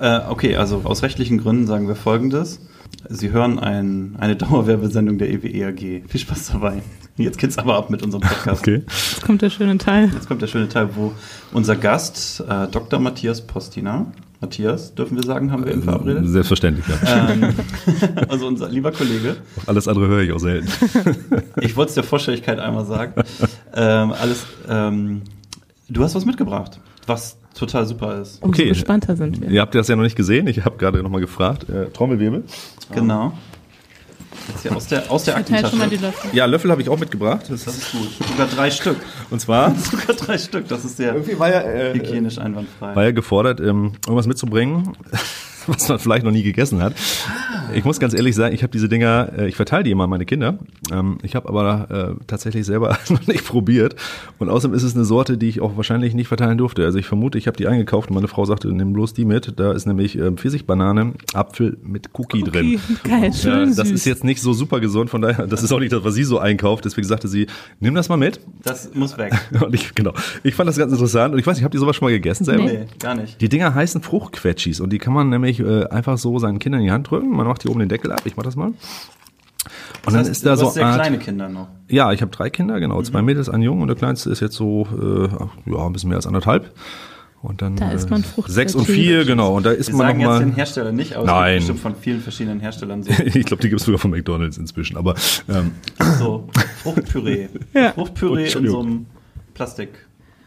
Äh, okay, also aus rechtlichen Gründen sagen wir folgendes. Sie hören ein, eine Dauerwerbesendung der EWE AG. Viel Spaß dabei. Jetzt geht's aber ab mit unserem Podcast. Okay. Jetzt kommt der schöne Teil. Jetzt kommt der schöne Teil, wo unser Gast, äh, Dr. Matthias Postina, Matthias, dürfen wir sagen, haben wir ihn verabredet? Selbstverständlich, ja. Ähm, also unser lieber Kollege. Alles andere höre ich auch selten. Ich wollte es der Vorstelligkeit einmal sagen. Ähm, alles, ähm, du hast was mitgebracht, was total super ist. Umso Okay. gespannter sind wir. Ihr habt das ja noch nicht gesehen. Ich habe gerade nochmal gefragt. Äh, Trommelwirbel. Genau. Jetzt hier aus der, aus der Verteil schon mal die Aktentasche. Löffel. Ja, Löffel habe ich auch mitgebracht. Das Das ist gut. Sogar drei Stück. Und zwar Sogar drei Stück. Das ist sehr irgendwie war ja, äh, hygienisch einwandfrei. war ja gefordert, ähm, irgendwas mitzubringen, was man vielleicht noch nie gegessen hat. Ich muss ganz ehrlich sagen, ich habe diese Dinger, äh, ich verteile die immer an meine Kinder. Ähm, ich habe aber äh, tatsächlich selber noch nicht probiert. Und außerdem ist es eine Sorte, die ich auch wahrscheinlich nicht verteilen durfte. Also ich vermute, ich habe die eingekauft und meine Frau sagte, nimm bloß die mit. Da ist nämlich äh, Pfirsichbanane, Apfel mit Cookie, drin. Geil, schön das süß. ist jetzt nicht so super gesund, von daher, das ist auch nicht das, was sie so einkauft. Deswegen sagte sie, nimm das mal mit. Das muss weg. Und ich, genau. Ich fand das ganz interessant. Und ich weiß nicht, habt ihr sowas schon mal gegessen selber? Nee, gar nicht. Die Dinger heißen Fruchtquetschis und die kann man nämlich äh, einfach so seinen Kindern in die Hand drücken. Man macht hier oben den Deckel ab. Ich mach das mal. Und Das dann heißt, ist da du so hast sehr Art, kleine Kinder noch. Ja, ich habe drei Kinder, genau, Mhm. zwei Mädels, ein Junge und der kleinste ist jetzt so äh, ja ein bisschen mehr als anderthalb. Und dann Da isst man äh, Fruchtquetschis. sechs und vier, genau. Und da isst Wir man sagen noch jetzt den mal. Hersteller nicht, aber Nein. es gibt bestimmt von vielen verschiedenen Herstellern so, Ich glaube, die gibt's sogar von McDonald's inzwischen. Aber ähm, so Fruchtpüree. Ja. Fruchtpüree in so einem Plastik.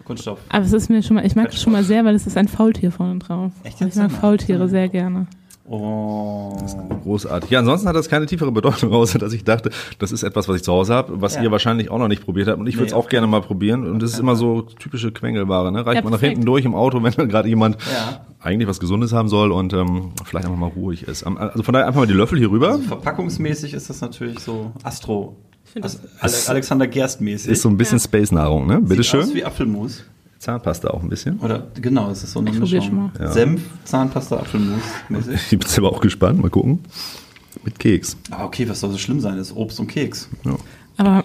Kunststoff. Aber es ist mir schon mal, ich mag das schon mal sehr, weil es ist ein Faultier vorne drauf. Echt jetzt? ich mag Faultiere sehr gerne. Oh. großartig. Ja, ansonsten hat das keine tiefere Bedeutung, außer dass ich dachte, das ist etwas, was ich zu Hause habe, was Ja. ihr wahrscheinlich auch noch nicht probiert habt. Und ich würde es Nee, auch gerne mal probieren. Und das ist immer so typische Quengelware. Ne? Reicht Ja, man nach hinten durch im Auto, wenn dann gerade jemand Ja. eigentlich was Gesundes haben soll und ähm, vielleicht einfach mal ruhig ist. Also von daher einfach mal die Löffel hier rüber. Also verpackungsmäßig ist das natürlich so Astro. Das- Ale Alexander Gerst mäßig. Ist so ein bisschen Space-Nahrung, ne? Sieht aus Bitteschön. wie Apfelmus. Zahnpasta auch ein bisschen. Oder genau, es ist so eine Ich Mischung. mal. Ja. Senf, Zahnpasta, Apfelmus mäßig. Ich bin jetzt aber auch gespannt. Mal gucken. Mit Keks. Aber okay, was soll so schlimm sein? Das ist Obst und Keks. Ja. Aber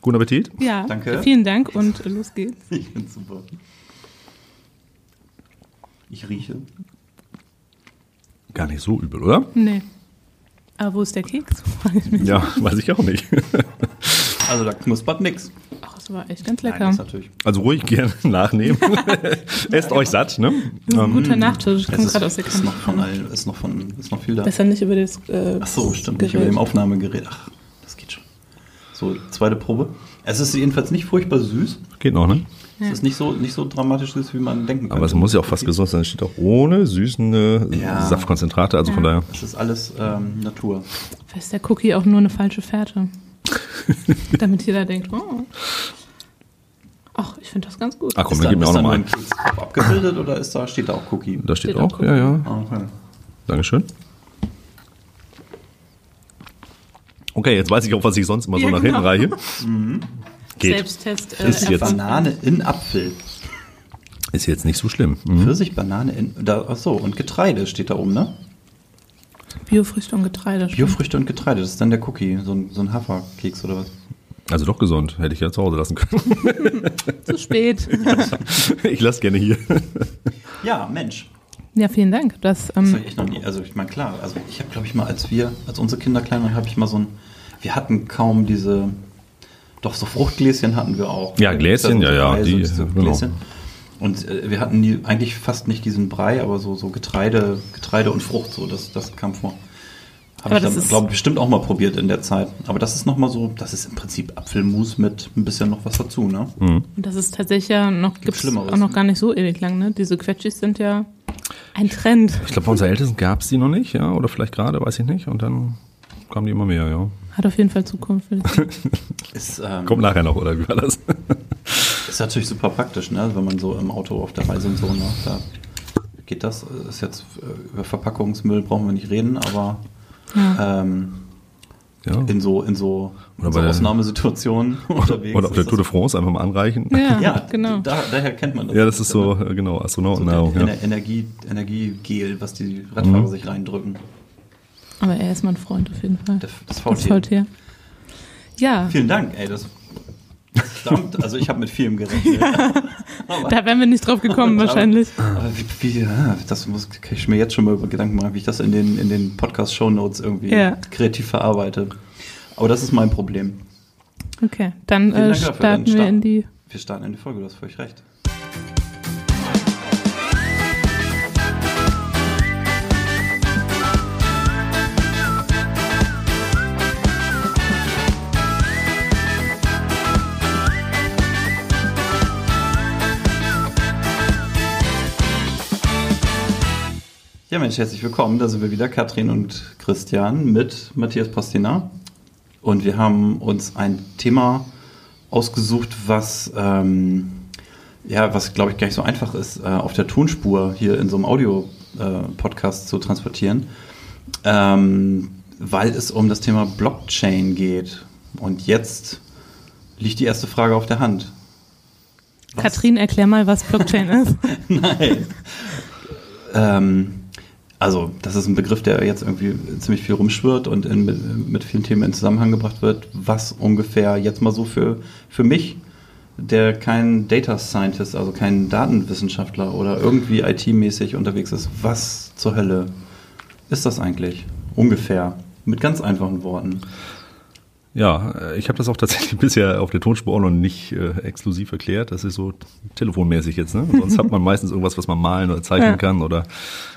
Guten Appetit. ja, Danke. vielen Dank und los geht's. Ich find's super. Ich rieche. Gar nicht so übel, oder? Nee. Aber wo ist der Keks? Ich. Ja, weiß ich auch nicht. Also da knuspert nix. Ach, das war echt ganz Nein, lecker. natürlich. Also ruhig gerne nachnehmen. Esst euch satt, ne? Ein guter Nachtisch. Es Kommt ist, gerade aus der ist noch von ist noch von, ist noch viel da. Besser nicht über das. Äh, Ach so, stimmt, nicht Gerät. über dem Aufnahmegerät. Ach, das geht schon. So, zweite Probe. Es ist jedenfalls nicht furchtbar süß. Geht noch, ne? Es ist nicht so, nicht so dramatisch süß, wie man denken könnte. Aber es muss ja auch fast gesund sein. Es steht auch ohne süßende Ja. Saftkonzentrate. Also von daher. Es ist alles ähm, Natur. Vielleicht ist der Cookie auch nur eine falsche Fährte. Damit jeder denkt, oh. Ach, ich finde das ganz gut. Ach komm, ist dann da, gib mir ist auch da noch nur mal ein einen. Keks drauf abgebildet oder ist da, steht da auch Cookie? Da steht Steht auch ja, ja. Okay. Dankeschön. Okay, jetzt weiß ich auch, was ich sonst immer so Ja, nach genau. hinten reiche. Geht. Selbsttest. Äh, Ist jetzt-. Banane in Apfel. Ist jetzt nicht so schlimm. Mhm. Pfirsich, Banane in. Da, ach so, und Getreide steht da oben, ne? Biofrüchte und Getreide. Biofrüchte und Getreide, das ist dann der Cookie, so ein, so ein Haferkeks oder was? Also doch gesund. Hätte ich ja zu Hause lassen können. Zu spät. ich lasse gerne hier. Ja, Mensch. ja, vielen Dank. Das, Das ähm, habe ich echt noch nie. Also ich meine, klar, also ich habe, glaube ich, mal, als wir, als unsere Kinder klein waren, habe ich mal so ein, wir hatten kaum diese, doch so Fruchtgläschen hatten wir auch. Ja, Gläschen, So ja, ja, die, genau. Und äh, wir hatten nie, eigentlich fast nicht diesen Brei, aber so, so Getreide, Getreide und Frucht, so, das, das kam vor. Habe Aber ich das dann, ist- glaube ich, bestimmt auch mal probiert in der Zeit. Aber das ist nochmal so, das ist im Prinzip Apfelmus mit ein bisschen noch was dazu, ne? Mhm. das ist tatsächlich ja noch, gibt's Schlimmeres, auch noch gar nicht so ewig lang, ne? Diese Quetschis sind ja ein Trend. Ich glaube, bei unseren Ältesten gab es die noch nicht, ja, oder vielleicht gerade, weiß ich nicht. Und dann kamen die immer mehr, ja. Hat auf jeden Fall Zukunft. Ist, ähm, Kommt nachher noch, oder wie war das? Ist natürlich super praktisch, ne? wenn man so im Auto auf der Reise und so, ne? da geht das. Ist jetzt äh, über Verpackungsmüll brauchen wir nicht reden, aber ähm, Ja. in so, in so, Oder in so Ausnahmesituationen unterwegs. Oder auf der Tour de France einfach mal anreichen. Ja, Ja, genau. Da, daher kennt man das. Ja, das ist so, ne? äh, genau, so Astronautennahrung. der ja. Ener Energie, Energiegel, was die Radfahrer Mhm. sich reindrücken. Aber er ist mein Freund auf jeden Fall. Das Das. Faultier. Ja, Vielen Dank, ey, das, stammt, also ich habe mit vielem gerechnet. da wären wir nicht drauf gekommen wahrscheinlich. Aber wie, wie, ja, das muss kann ich mir jetzt schon mal über Gedanken machen, wie ich das in den, in den Podcast-Show-Notes irgendwie Ja. kreativ verarbeite. Aber das ist mein Problem. Okay, dann äh, starten Dann wir in die. Wir starten in die Folge, du hast völlig recht. Ja, Mensch, herzlich willkommen. Da sind wir wieder, Katrin und Christian mit Matthias Pastina. Und wir haben uns ein Thema ausgesucht, was, ähm, ja, was glaube ich gar nicht so einfach ist, äh, auf der Tonspur hier in so einem Audio-Podcast zu transportieren, ähm, weil es um das Thema Blockchain geht. Und jetzt liegt die erste Frage auf der Hand. Was? Katrin, erklär mal, was Blockchain ist. Nein. ähm, also, das ist ein Begriff, der jetzt irgendwie ziemlich viel rumschwirrt und in, mit, vielen Themen in Zusammenhang gebracht wird, was ungefähr jetzt mal so für, für mich, der kein Data Scientist, also kein Datenwissenschaftler oder irgendwie IT-mäßig unterwegs ist, was zur Hölle ist das eigentlich? Ungefähr. Mit ganz einfachen Worten. Ja, äh, ich habe das auch tatsächlich bisher auf der Tonspur auch noch nicht äh, exklusiv erklärt. Das ist so telefonmäßig jetzt. Ne? Sonst hat man meistens irgendwas, was man malen oder zeichnen Ja. kann oder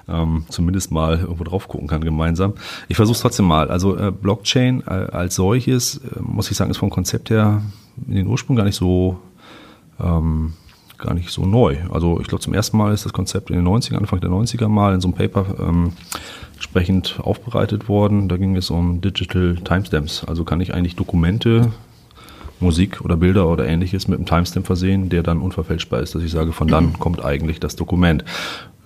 ähm, zumindest mal irgendwo drauf gucken kann gemeinsam. Ich versuche es trotzdem mal. Also äh, Blockchain äh, als solches, äh, muss ich sagen, ist vom Konzept her in den Ursprung gar nicht so ähm, gar nicht so neu. Also ich glaube, zum ersten Mal ist das Konzept in den 90ern, Anfang der 90er mal in so einem Paper ähm, entsprechend aufbereitet worden. Da ging es um Digital Timestamps. Also kann ich eigentlich Dokumente, Musik oder Bilder oder ähnliches mit einem Timestamp versehen, der dann unverfälschbar ist, dass ich sage, von dann kommt eigentlich das Dokument.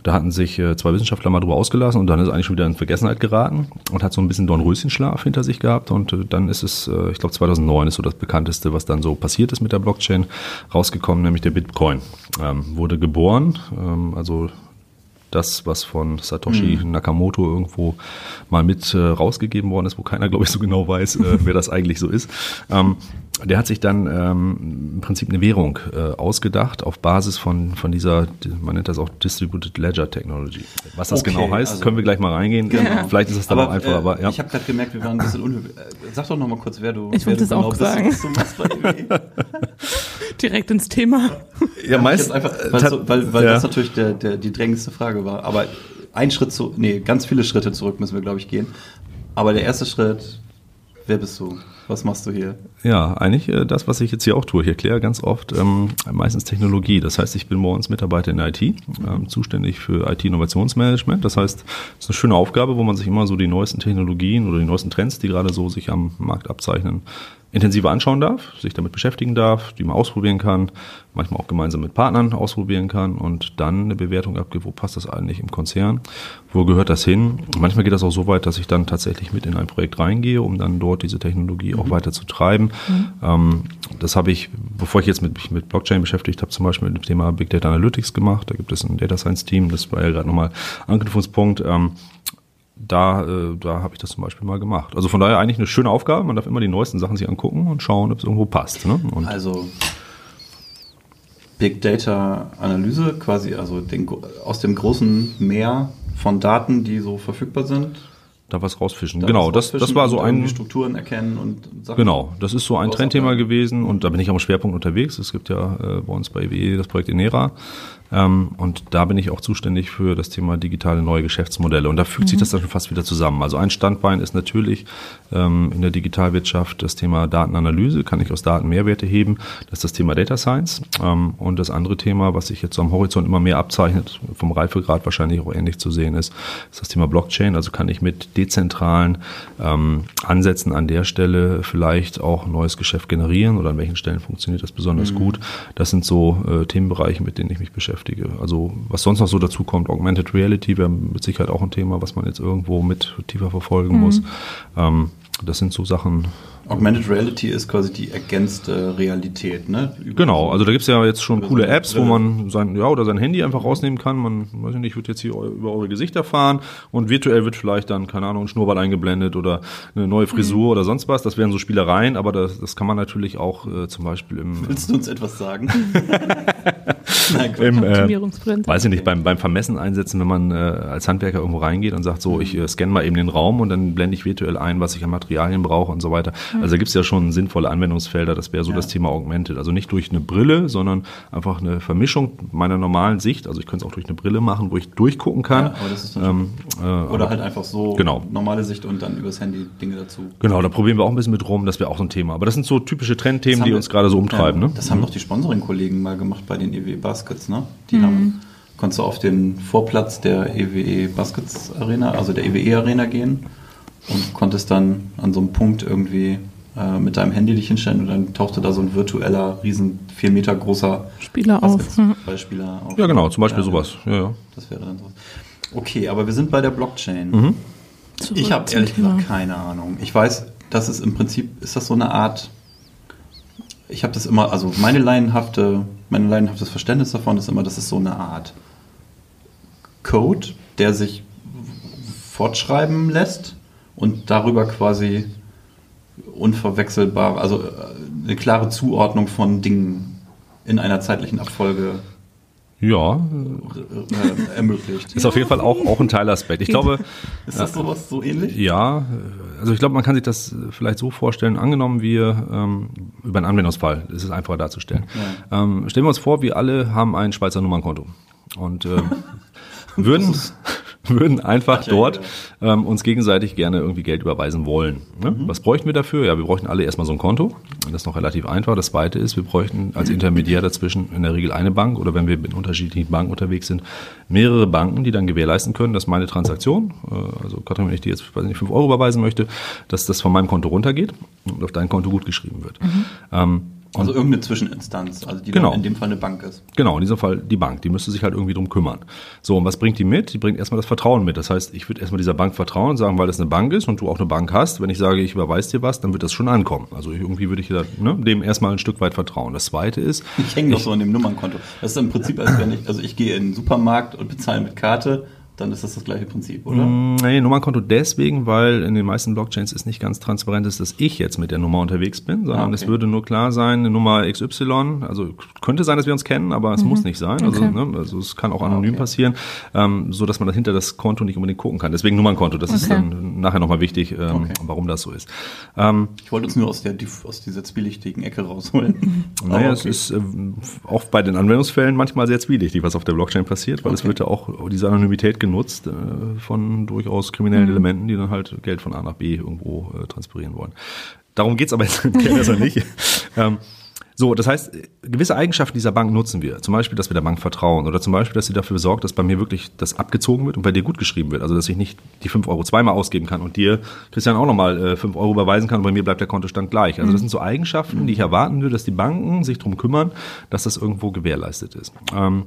Da hatten sich äh, zwei Wissenschaftler mal drüber ausgelassen und dann ist es eigentlich schon wieder in Vergessenheit geraten und hat so ein bisschen Dornröschenschlaf hinter sich gehabt und äh, dann ist es, äh, ich glaube 2009 ist so das bekannteste, was dann so passiert ist mit der Blockchain, rausgekommen, nämlich der Bitcoin. Ähm, wurde geboren, ähm, also das, was von Satoshi Nakamoto irgendwo mal mit äh, rausgegeben worden ist, wo keiner, glaube ich, so genau weiß, äh, wer das eigentlich so ist. Ähm, der hat sich dann ähm, im Prinzip eine Währung äh, ausgedacht auf Basis von, von dieser, man nennt das auch Distributed Ledger Technology. Was das Okay, genau heißt, also- können wir gleich mal reingehen. Genau. Vielleicht ist es dann auch einfach, äh, aber ja. Ich habe gerade gemerkt, wir waren ein bisschen unhöflich. Äh, Sag doch noch mal kurz, wer du, Ich wer wollte du es auch bist, sagen. was du machst bei EW. Direkt ins Thema. ja, Hab ich meist, jetzt einfach, weil, so, weil, weil ja. das natürlich der, der, die drängendste Frage war. Aber ein Schritt zu, nee, ganz viele Schritte zurück müssen wir, glaube ich, gehen. Aber der erste Schritt, wer bist du? Was machst du hier? Ja, eigentlich äh, das, was ich jetzt hier auch tue. Ich erkläre ganz oft ähm, meistens Technologie. Das heißt, ich bin uns Mitarbeiter in der IT, ähm, zuständig für IT-Innovationsmanagement. Das heißt, es ist eine schöne Aufgabe, wo man sich immer so die neuesten Technologien oder die neuesten Trends, die gerade so sich am Markt abzeichnen, intensiver anschauen darf, sich damit beschäftigen darf, die mal ausprobieren kann, manchmal auch gemeinsam mit Partnern ausprobieren kann und dann eine Bewertung abgibt, wo passt das eigentlich im Konzern, wo gehört das hin. Manchmal geht das auch so weit, dass ich dann tatsächlich mit in ein Projekt reingehe, um dann dort diese Technologie auch weiter zu treiben. Ähm, das habe ich, bevor ich jetzt mit, mich mit Blockchain beschäftigt habe, zum Beispiel mit dem Thema Big Data Analytics gemacht. Da gibt es ein Data Science Team, das war ja gerade nochmal Anknüpfungspunkt. Da, äh, da habe ich das zum Beispiel mal gemacht. Also von daher eigentlich eine schöne Aufgabe. Man darf immer die neuesten Sachen sich angucken und schauen, ob es irgendwo passt. Ne? Also Big Data Analyse, quasi also den, aus dem großen Meer von Daten, die so verfügbar sind. da was rausfischen. da genau, was das, das rausfischen war so ein Strukturen erkennen und Sachen. Genau, das ist so ein Trendthema gewesen und da bin ich auch im Schwerpunkt unterwegs. Es gibt ja äh, bei uns bei WE das Projekt Enera und da bin ich auch zuständig für das Thema digitale neue Geschäftsmodelle und da fügt sich das dann schon fast wieder zusammen. Also ein Standbein ist natürlich ähm, in der Digitalwirtschaft das Thema Datenanalyse, kann ich aus Daten Mehrwerte heben, das ist das Thema Data Science ähm, und das andere Thema, was sich jetzt so am Horizont immer mehr abzeichnet, vom Reifegrad wahrscheinlich auch ähnlich zu sehen ist, ist das Thema Blockchain. Also kann ich mit dezentralen ähm, Ansätzen an der Stelle vielleicht auch neues Geschäft generieren oder an welchen Stellen funktioniert das besonders gut. Das sind so äh, Themenbereiche, mit denen ich mich beschäftige. Also was sonst noch so dazu kommt, Augmented Reality wäre mit Sicherheit auch ein Thema, was man jetzt irgendwo mit tiefer verfolgen muss. Ähm, das sind so Sachen, Augmented Reality ist quasi die ergänzte Realität, ne? Genau, also da gibt's ja jetzt schon Über coole Apps, wo man sein, ja, oder sein Handy einfach rausnehmen kann. Man, weiß ich nicht, wird jetzt hier über eure Gesichter fahren und virtuell wird vielleicht dann, keine Ahnung, ein Schnurrbart eingeblendet oder eine neue Frisur oder sonst was. Das wären so Spielereien, aber das, das kann man natürlich auch äh, zum Beispiel im, Willst du uns etwas sagen? Nein, im äh, weiß ich nicht, beim, beim Vermessen einsetzen, wenn man äh, als Handwerker irgendwo reingeht und sagt, so, ich äh, scanne mal eben den Raum und dann blende ich virtuell ein, was ich an Materialien brauche und so weiter. Also da gibt's ja schon sinnvolle Anwendungsfelder, das wäre so Ja. das Thema Augmented. Also nicht durch eine Brille, sondern einfach eine Vermischung meiner normalen Sicht. Also ich könnte es auch durch eine Brille machen, wo ich durchgucken kann. Ja, aber das ist dann ähm, äh, Oder aber- halt einfach so Genau. normale Sicht und dann übers Handy Dinge dazu. Genau, da probieren wir auch ein bisschen mit rum, das wäre auch so ein Thema. Aber das sind so typische Trendthemen, die wir- uns gerade so umtreiben. Ja, ne? Das haben doch die Sponsoring-Kollegen mal gemacht bei den EWE Baskets, ne? Die haben, konntest du auf den Vorplatz der EWE Baskets Arena, also der EWE Arena gehen und konntest dann an so einem Punkt irgendwie äh, mit deinem Handy dich hinstellen und dann tauchte da so ein virtueller, riesen, vier Meter großer Spieler auf. hm. Basketballspieler auf. Ja, genau, zum Beispiel Ja, sowas. Ja, ja. Das wäre dann so. Okay, aber wir sind bei der Blockchain. Mhm. Ich habe ehrlich Thema. gesagt keine Ahnung. Ich weiß, das ist im Prinzip, ist das so eine Art, ich habe das immer, also meine laienhafte, mein laienhaftes Verständnis davon ist immer, das ist so eine Art Code, der sich fortschreiben lässt und darüber quasi unverwechselbar, also äh, eine klare Zuordnung von Dingen in einer zeitlichen Abfolge ja, äh, ermöglicht. ist auf jeden Fall auch, auch ein Teilaspekt. Ich glaube, Ist das sowas so ähnlich? Ja, äh, also ich glaube, man kann sich das äh, vielleicht so vorstellen, angenommen wir ähm, über einen Anwendungsfall, ist es einfacher darzustellen. Ähm, stellen wir uns vor, wir alle haben ein Schweizer Nummernkonto und äh, würden, würden einfach ja dort ähm, uns gegenseitig gerne irgendwie Geld überweisen wollen. Ne? Was bräuchten wir dafür? Ja, wir bräuchten alle erstmal so ein Konto. Das ist noch relativ einfach. Das zweite ist, wir bräuchten als Intermediär dazwischen in der Regel eine Bank oder wenn wir mit unterschiedlichen Banken unterwegs sind, mehrere Banken, die dann gewährleisten können, dass meine Transaktion, äh, also Katrin, wenn ich dir jetzt weiß nicht, 5 Euro überweisen möchte, dass das von meinem Konto runtergeht und auf dein Konto gut geschrieben wird. Ähm, Also irgendeine Zwischeninstanz, also die Genau. in dem Fall eine Bank ist. Genau, in diesem Fall die Bank. Die müsste sich halt irgendwie drum kümmern. So, und was bringt die mit? Die bringt erstmal das Vertrauen mit. Das heißt, ich würde erstmal dieser Bank vertrauen und sagen, weil das eine Bank ist und du auch eine Bank hast, wenn ich sage, ich überweise dir was, dann wird das schon ankommen. Also irgendwie würde ich da, ne, dem erstmal ein Stück weit vertrauen. Das zweite ist, Ich hänge noch so an dem Nummernkonto. Das ist im Prinzip, als wenn ich, also ich gehe in den Supermarkt und bezahle mit Karte, dann ist das das gleiche Prinzip, oder? Mm, Nee, Nummernkonto deswegen, weil in den meisten Blockchains ist nicht ganz transparent ist, dass ich jetzt mit der Nummer unterwegs bin, sondern Ah, okay. es würde nur klar sein, eine Nummer XY, also könnte sein, dass wir uns kennen, aber es muss nicht sein. Also, Okay. ne, also es kann auch anonym okay. passieren, ähm, so dass man dahinter das Konto nicht unbedingt gucken kann. Deswegen Nummernkonto, das ist dann nachher nochmal wichtig, ähm, Okay. warum das so ist. Ähm, Ich wollte uns nur aus, der, aus dieser zwielichtigen Ecke rausholen. Naja, Aber es ist ähm, auch bei den Anwendungsfällen manchmal sehr zwielichtig, was auf der Blockchain passiert, weil es wird ja auch diese Anonymität genutzt äh, von durchaus kriminellen Elementen, die dann halt Geld von A nach B irgendwo äh, transferieren wollen. Darum geht's aber jetzt erstmal nicht. Ähm, so, das heißt, gewisse Eigenschaften dieser Bank nutzen wir. Zum Beispiel, dass wir der Bank vertrauen oder zum Beispiel, dass sie dafür sorgt, dass bei mir wirklich das abgezogen wird und bei dir gut geschrieben wird. Also, dass ich nicht die 5 Euro zweimal ausgeben kann und dir, Christian, auch nochmal äh, 5 Euro überweisen kann und bei mir bleibt der Kontostand gleich. Also, das sind so Eigenschaften, die ich erwarten würde, dass die Banken sich darum kümmern, dass das irgendwo gewährleistet ist. Ähm,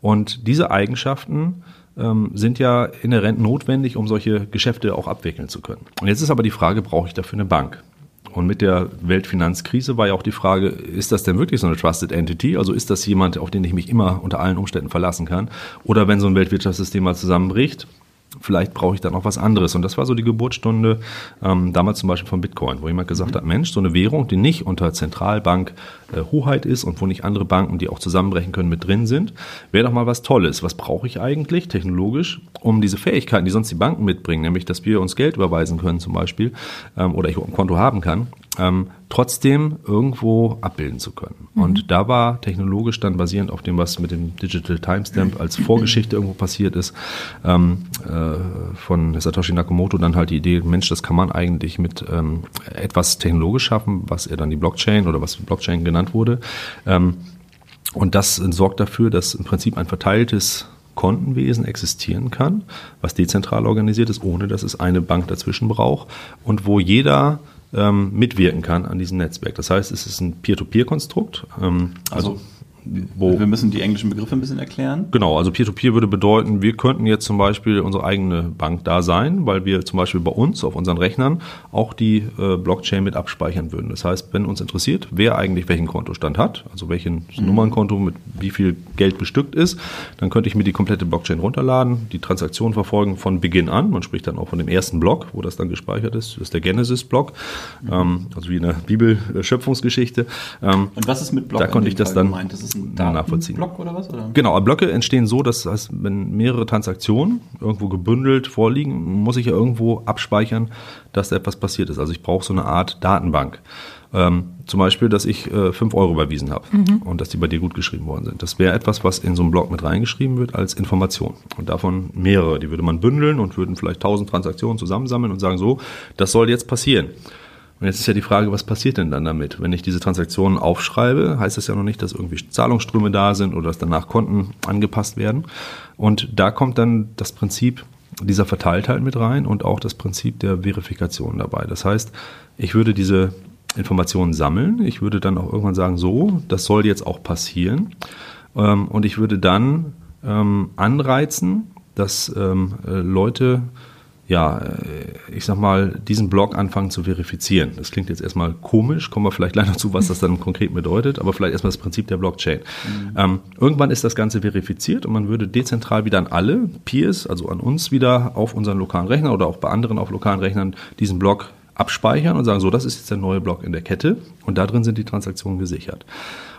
und diese Eigenschaften ähm, sind ja inhärent notwendig, um solche Geschäfte auch abwickeln zu können. Und jetzt ist aber die Frage, brauche ich dafür eine Bank? Und mit der Weltfinanzkrise war ja auch die Frage, ist das denn wirklich so eine Trusted Entity? Also ist das jemand, auf den ich mich immer unter allen Umständen verlassen kann? Oder wenn so ein Weltwirtschaftssystem mal zusammenbricht, vielleicht brauche ich dann noch was anderes. Und das war so die Geburtsstunde ähm, damals zum Beispiel von Bitcoin, wo jemand gesagt hat, Mensch, so eine Währung, die nicht unter Zentralbank äh, Hoheit ist und wo nicht andere Banken, die auch zusammenbrechen können, mit drin sind, wäre doch mal was Tolles. Was brauche ich eigentlich technologisch, um diese Fähigkeiten, die sonst die Banken mitbringen, nämlich dass wir uns Geld überweisen können zum Beispiel ähm, oder ich ein Konto haben kann, ähm, trotzdem irgendwo abbilden zu können. Und da war technologisch dann basierend auf dem, was mit dem Digital Timestamp als Vorgeschichte irgendwo passiert ist, ähm, äh, von Satoshi Nakamoto dann halt die Idee, Mensch, das kann man eigentlich mit ähm, etwas technologisch schaffen, was er dann die Blockchain oder was Blockchain genannt wurde. Ähm, und das sorgt dafür, dass im Prinzip ein verteiltes Kontenwesen existieren kann, was dezentral organisiert ist, ohne dass es eine Bank dazwischen braucht und wo jeder ähm, mitwirken kann an diesem Netzwerk. Das heißt, es ist ein Peer-to-Peer-Konstrukt. Ähm, also, Also wo Wir müssen die englischen Begriffe ein bisschen erklären. Genau, also Peer-to-Peer würde bedeuten, wir könnten jetzt zum Beispiel unsere eigene Bank da sein, weil wir zum Beispiel bei uns auf unseren Rechnern auch die äh, Blockchain mit abspeichern würden. Das heißt, wenn uns interessiert, wer eigentlich welchen Kontostand hat, also welchen Nummernkonto mit wie viel Geld bestückt ist, dann könnte ich mir die komplette Blockchain runterladen, die Transaktion verfolgen von Beginn an. Man spricht dann auch von dem ersten Block, wo das dann gespeichert ist. Das ist der Genesis-Block, ähm, also wie in der Bibel-Schöpfungsgeschichte. Ähm, Und was ist mit Block Da konnte ich das dann gemeint? Das nachvollziehen. Block oder was? Oder? Genau, aber Blöcke entstehen so, dass heißt, wenn mehrere Transaktionen irgendwo gebündelt vorliegen, muss ich ja irgendwo abspeichern, dass da etwas passiert ist. Also ich brauche so eine Art Datenbank. Ähm, zum Beispiel, dass ich äh, 5 Euro überwiesen habe und dass die bei dir gut geschrieben worden sind. Das wäre etwas, was in so einen Block mit reingeschrieben wird als Information. Und davon mehrere. Die würde man bündeln und würden vielleicht 1000 Transaktionen zusammensammeln und sagen, so, das soll jetzt passieren. Und jetzt ist ja die Frage, was passiert denn dann damit? Wenn ich diese Transaktionen aufschreibe, heißt das ja noch nicht, dass irgendwie Zahlungsströme da sind oder dass danach Konten angepasst werden. Und da kommt dann das Prinzip dieser Verteiltheit mit rein und auch das Prinzip der Verifikation dabei. Das heißt, ich würde diese Informationen sammeln. Ich würde dann auch irgendwann sagen, so, das soll jetzt auch passieren. Ähm, und ich würde dann ähm, anreizen, dass ähm, äh, Leute ja, äh, ich sag mal, diesen Block anfangen zu verifizieren. Das klingt jetzt erstmal komisch, kommen wir vielleicht gleich noch zu, was das dann konkret bedeutet, aber vielleicht erstmal das Prinzip der Blockchain. Ähm, irgendwann ist das Ganze verifiziert und man würde dezentral wieder an alle Peers, also an uns wieder auf unseren lokalen Rechner oder auch bei anderen auf lokalen Rechnern diesen Block abspeichern und sagen, so, das ist jetzt der neue Block in der Kette und da drin sind die Transaktionen gesichert.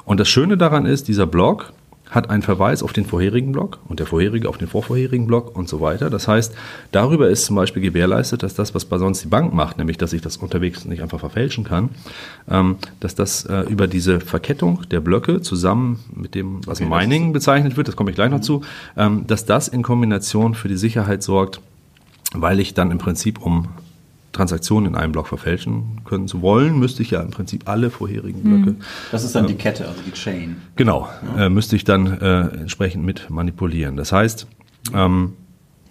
Und das Schöne daran ist, dieser Block hat einen Verweis auf den vorherigen Block und der vorherige auf den vorvorherigen Block und so weiter. Das heißt, darüber ist zum Beispiel gewährleistet, dass das, was bei sonst die Bank macht, nämlich dass ich das unterwegs nicht einfach verfälschen kann, ähm, dass das äh, über diese Verkettung der Blöcke zusammen mit dem, was Okay, Mining bezeichnet wird, das komme ich gleich noch zu, ähm, dass das in Kombination für die Sicherheit sorgt, weil ich dann im Prinzip um Transaktionen in einem Block verfälschen können zu wollen, müsste ich ja im Prinzip alle vorherigen Blöcke Das ist dann die Kette, also die Chain. Genau, äh, müsste ich dann äh, entsprechend mit manipulieren. Das heißt, ähm,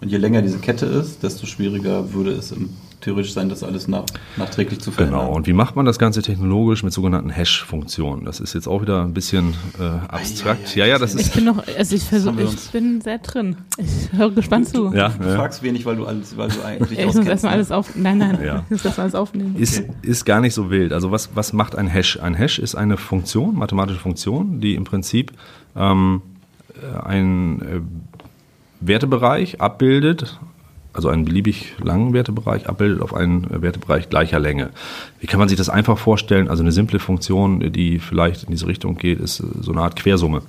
Und je länger diese Kette ist, desto schwieriger würde es im, theoretisch sein, das alles nach, nachträglich zu verändern. genau. Und wie macht man das Ganze technologisch mit sogenannten Hash-Funktionen? Das ist jetzt auch wieder ein bisschen äh, abstrakt. Ja, ja, das Ich ist. bin noch, also ich wir ich bin sehr drin. Ich höre gespannt zu. Ja, Du ja. fragst wenig, weil du alles, weil du eigentlich Ich muss erstmal alles auf, nein, nein, Ja. ich muss erstmal alles aufnehmen. Ist, ist gar nicht so wild. Also was, was macht ein Hash? Ein Hash ist eine Funktion, mathematische Funktion, die im Prinzip ähm, einen äh, Wertebereich abbildet, also einen beliebig langen Wertebereich abbildet auf einen Wertebereich gleicher Länge. Wie kann man sich das einfach vorstellen? Also eine simple Funktion, die vielleicht in diese Richtung geht, ist äh, so eine Art Quersumme.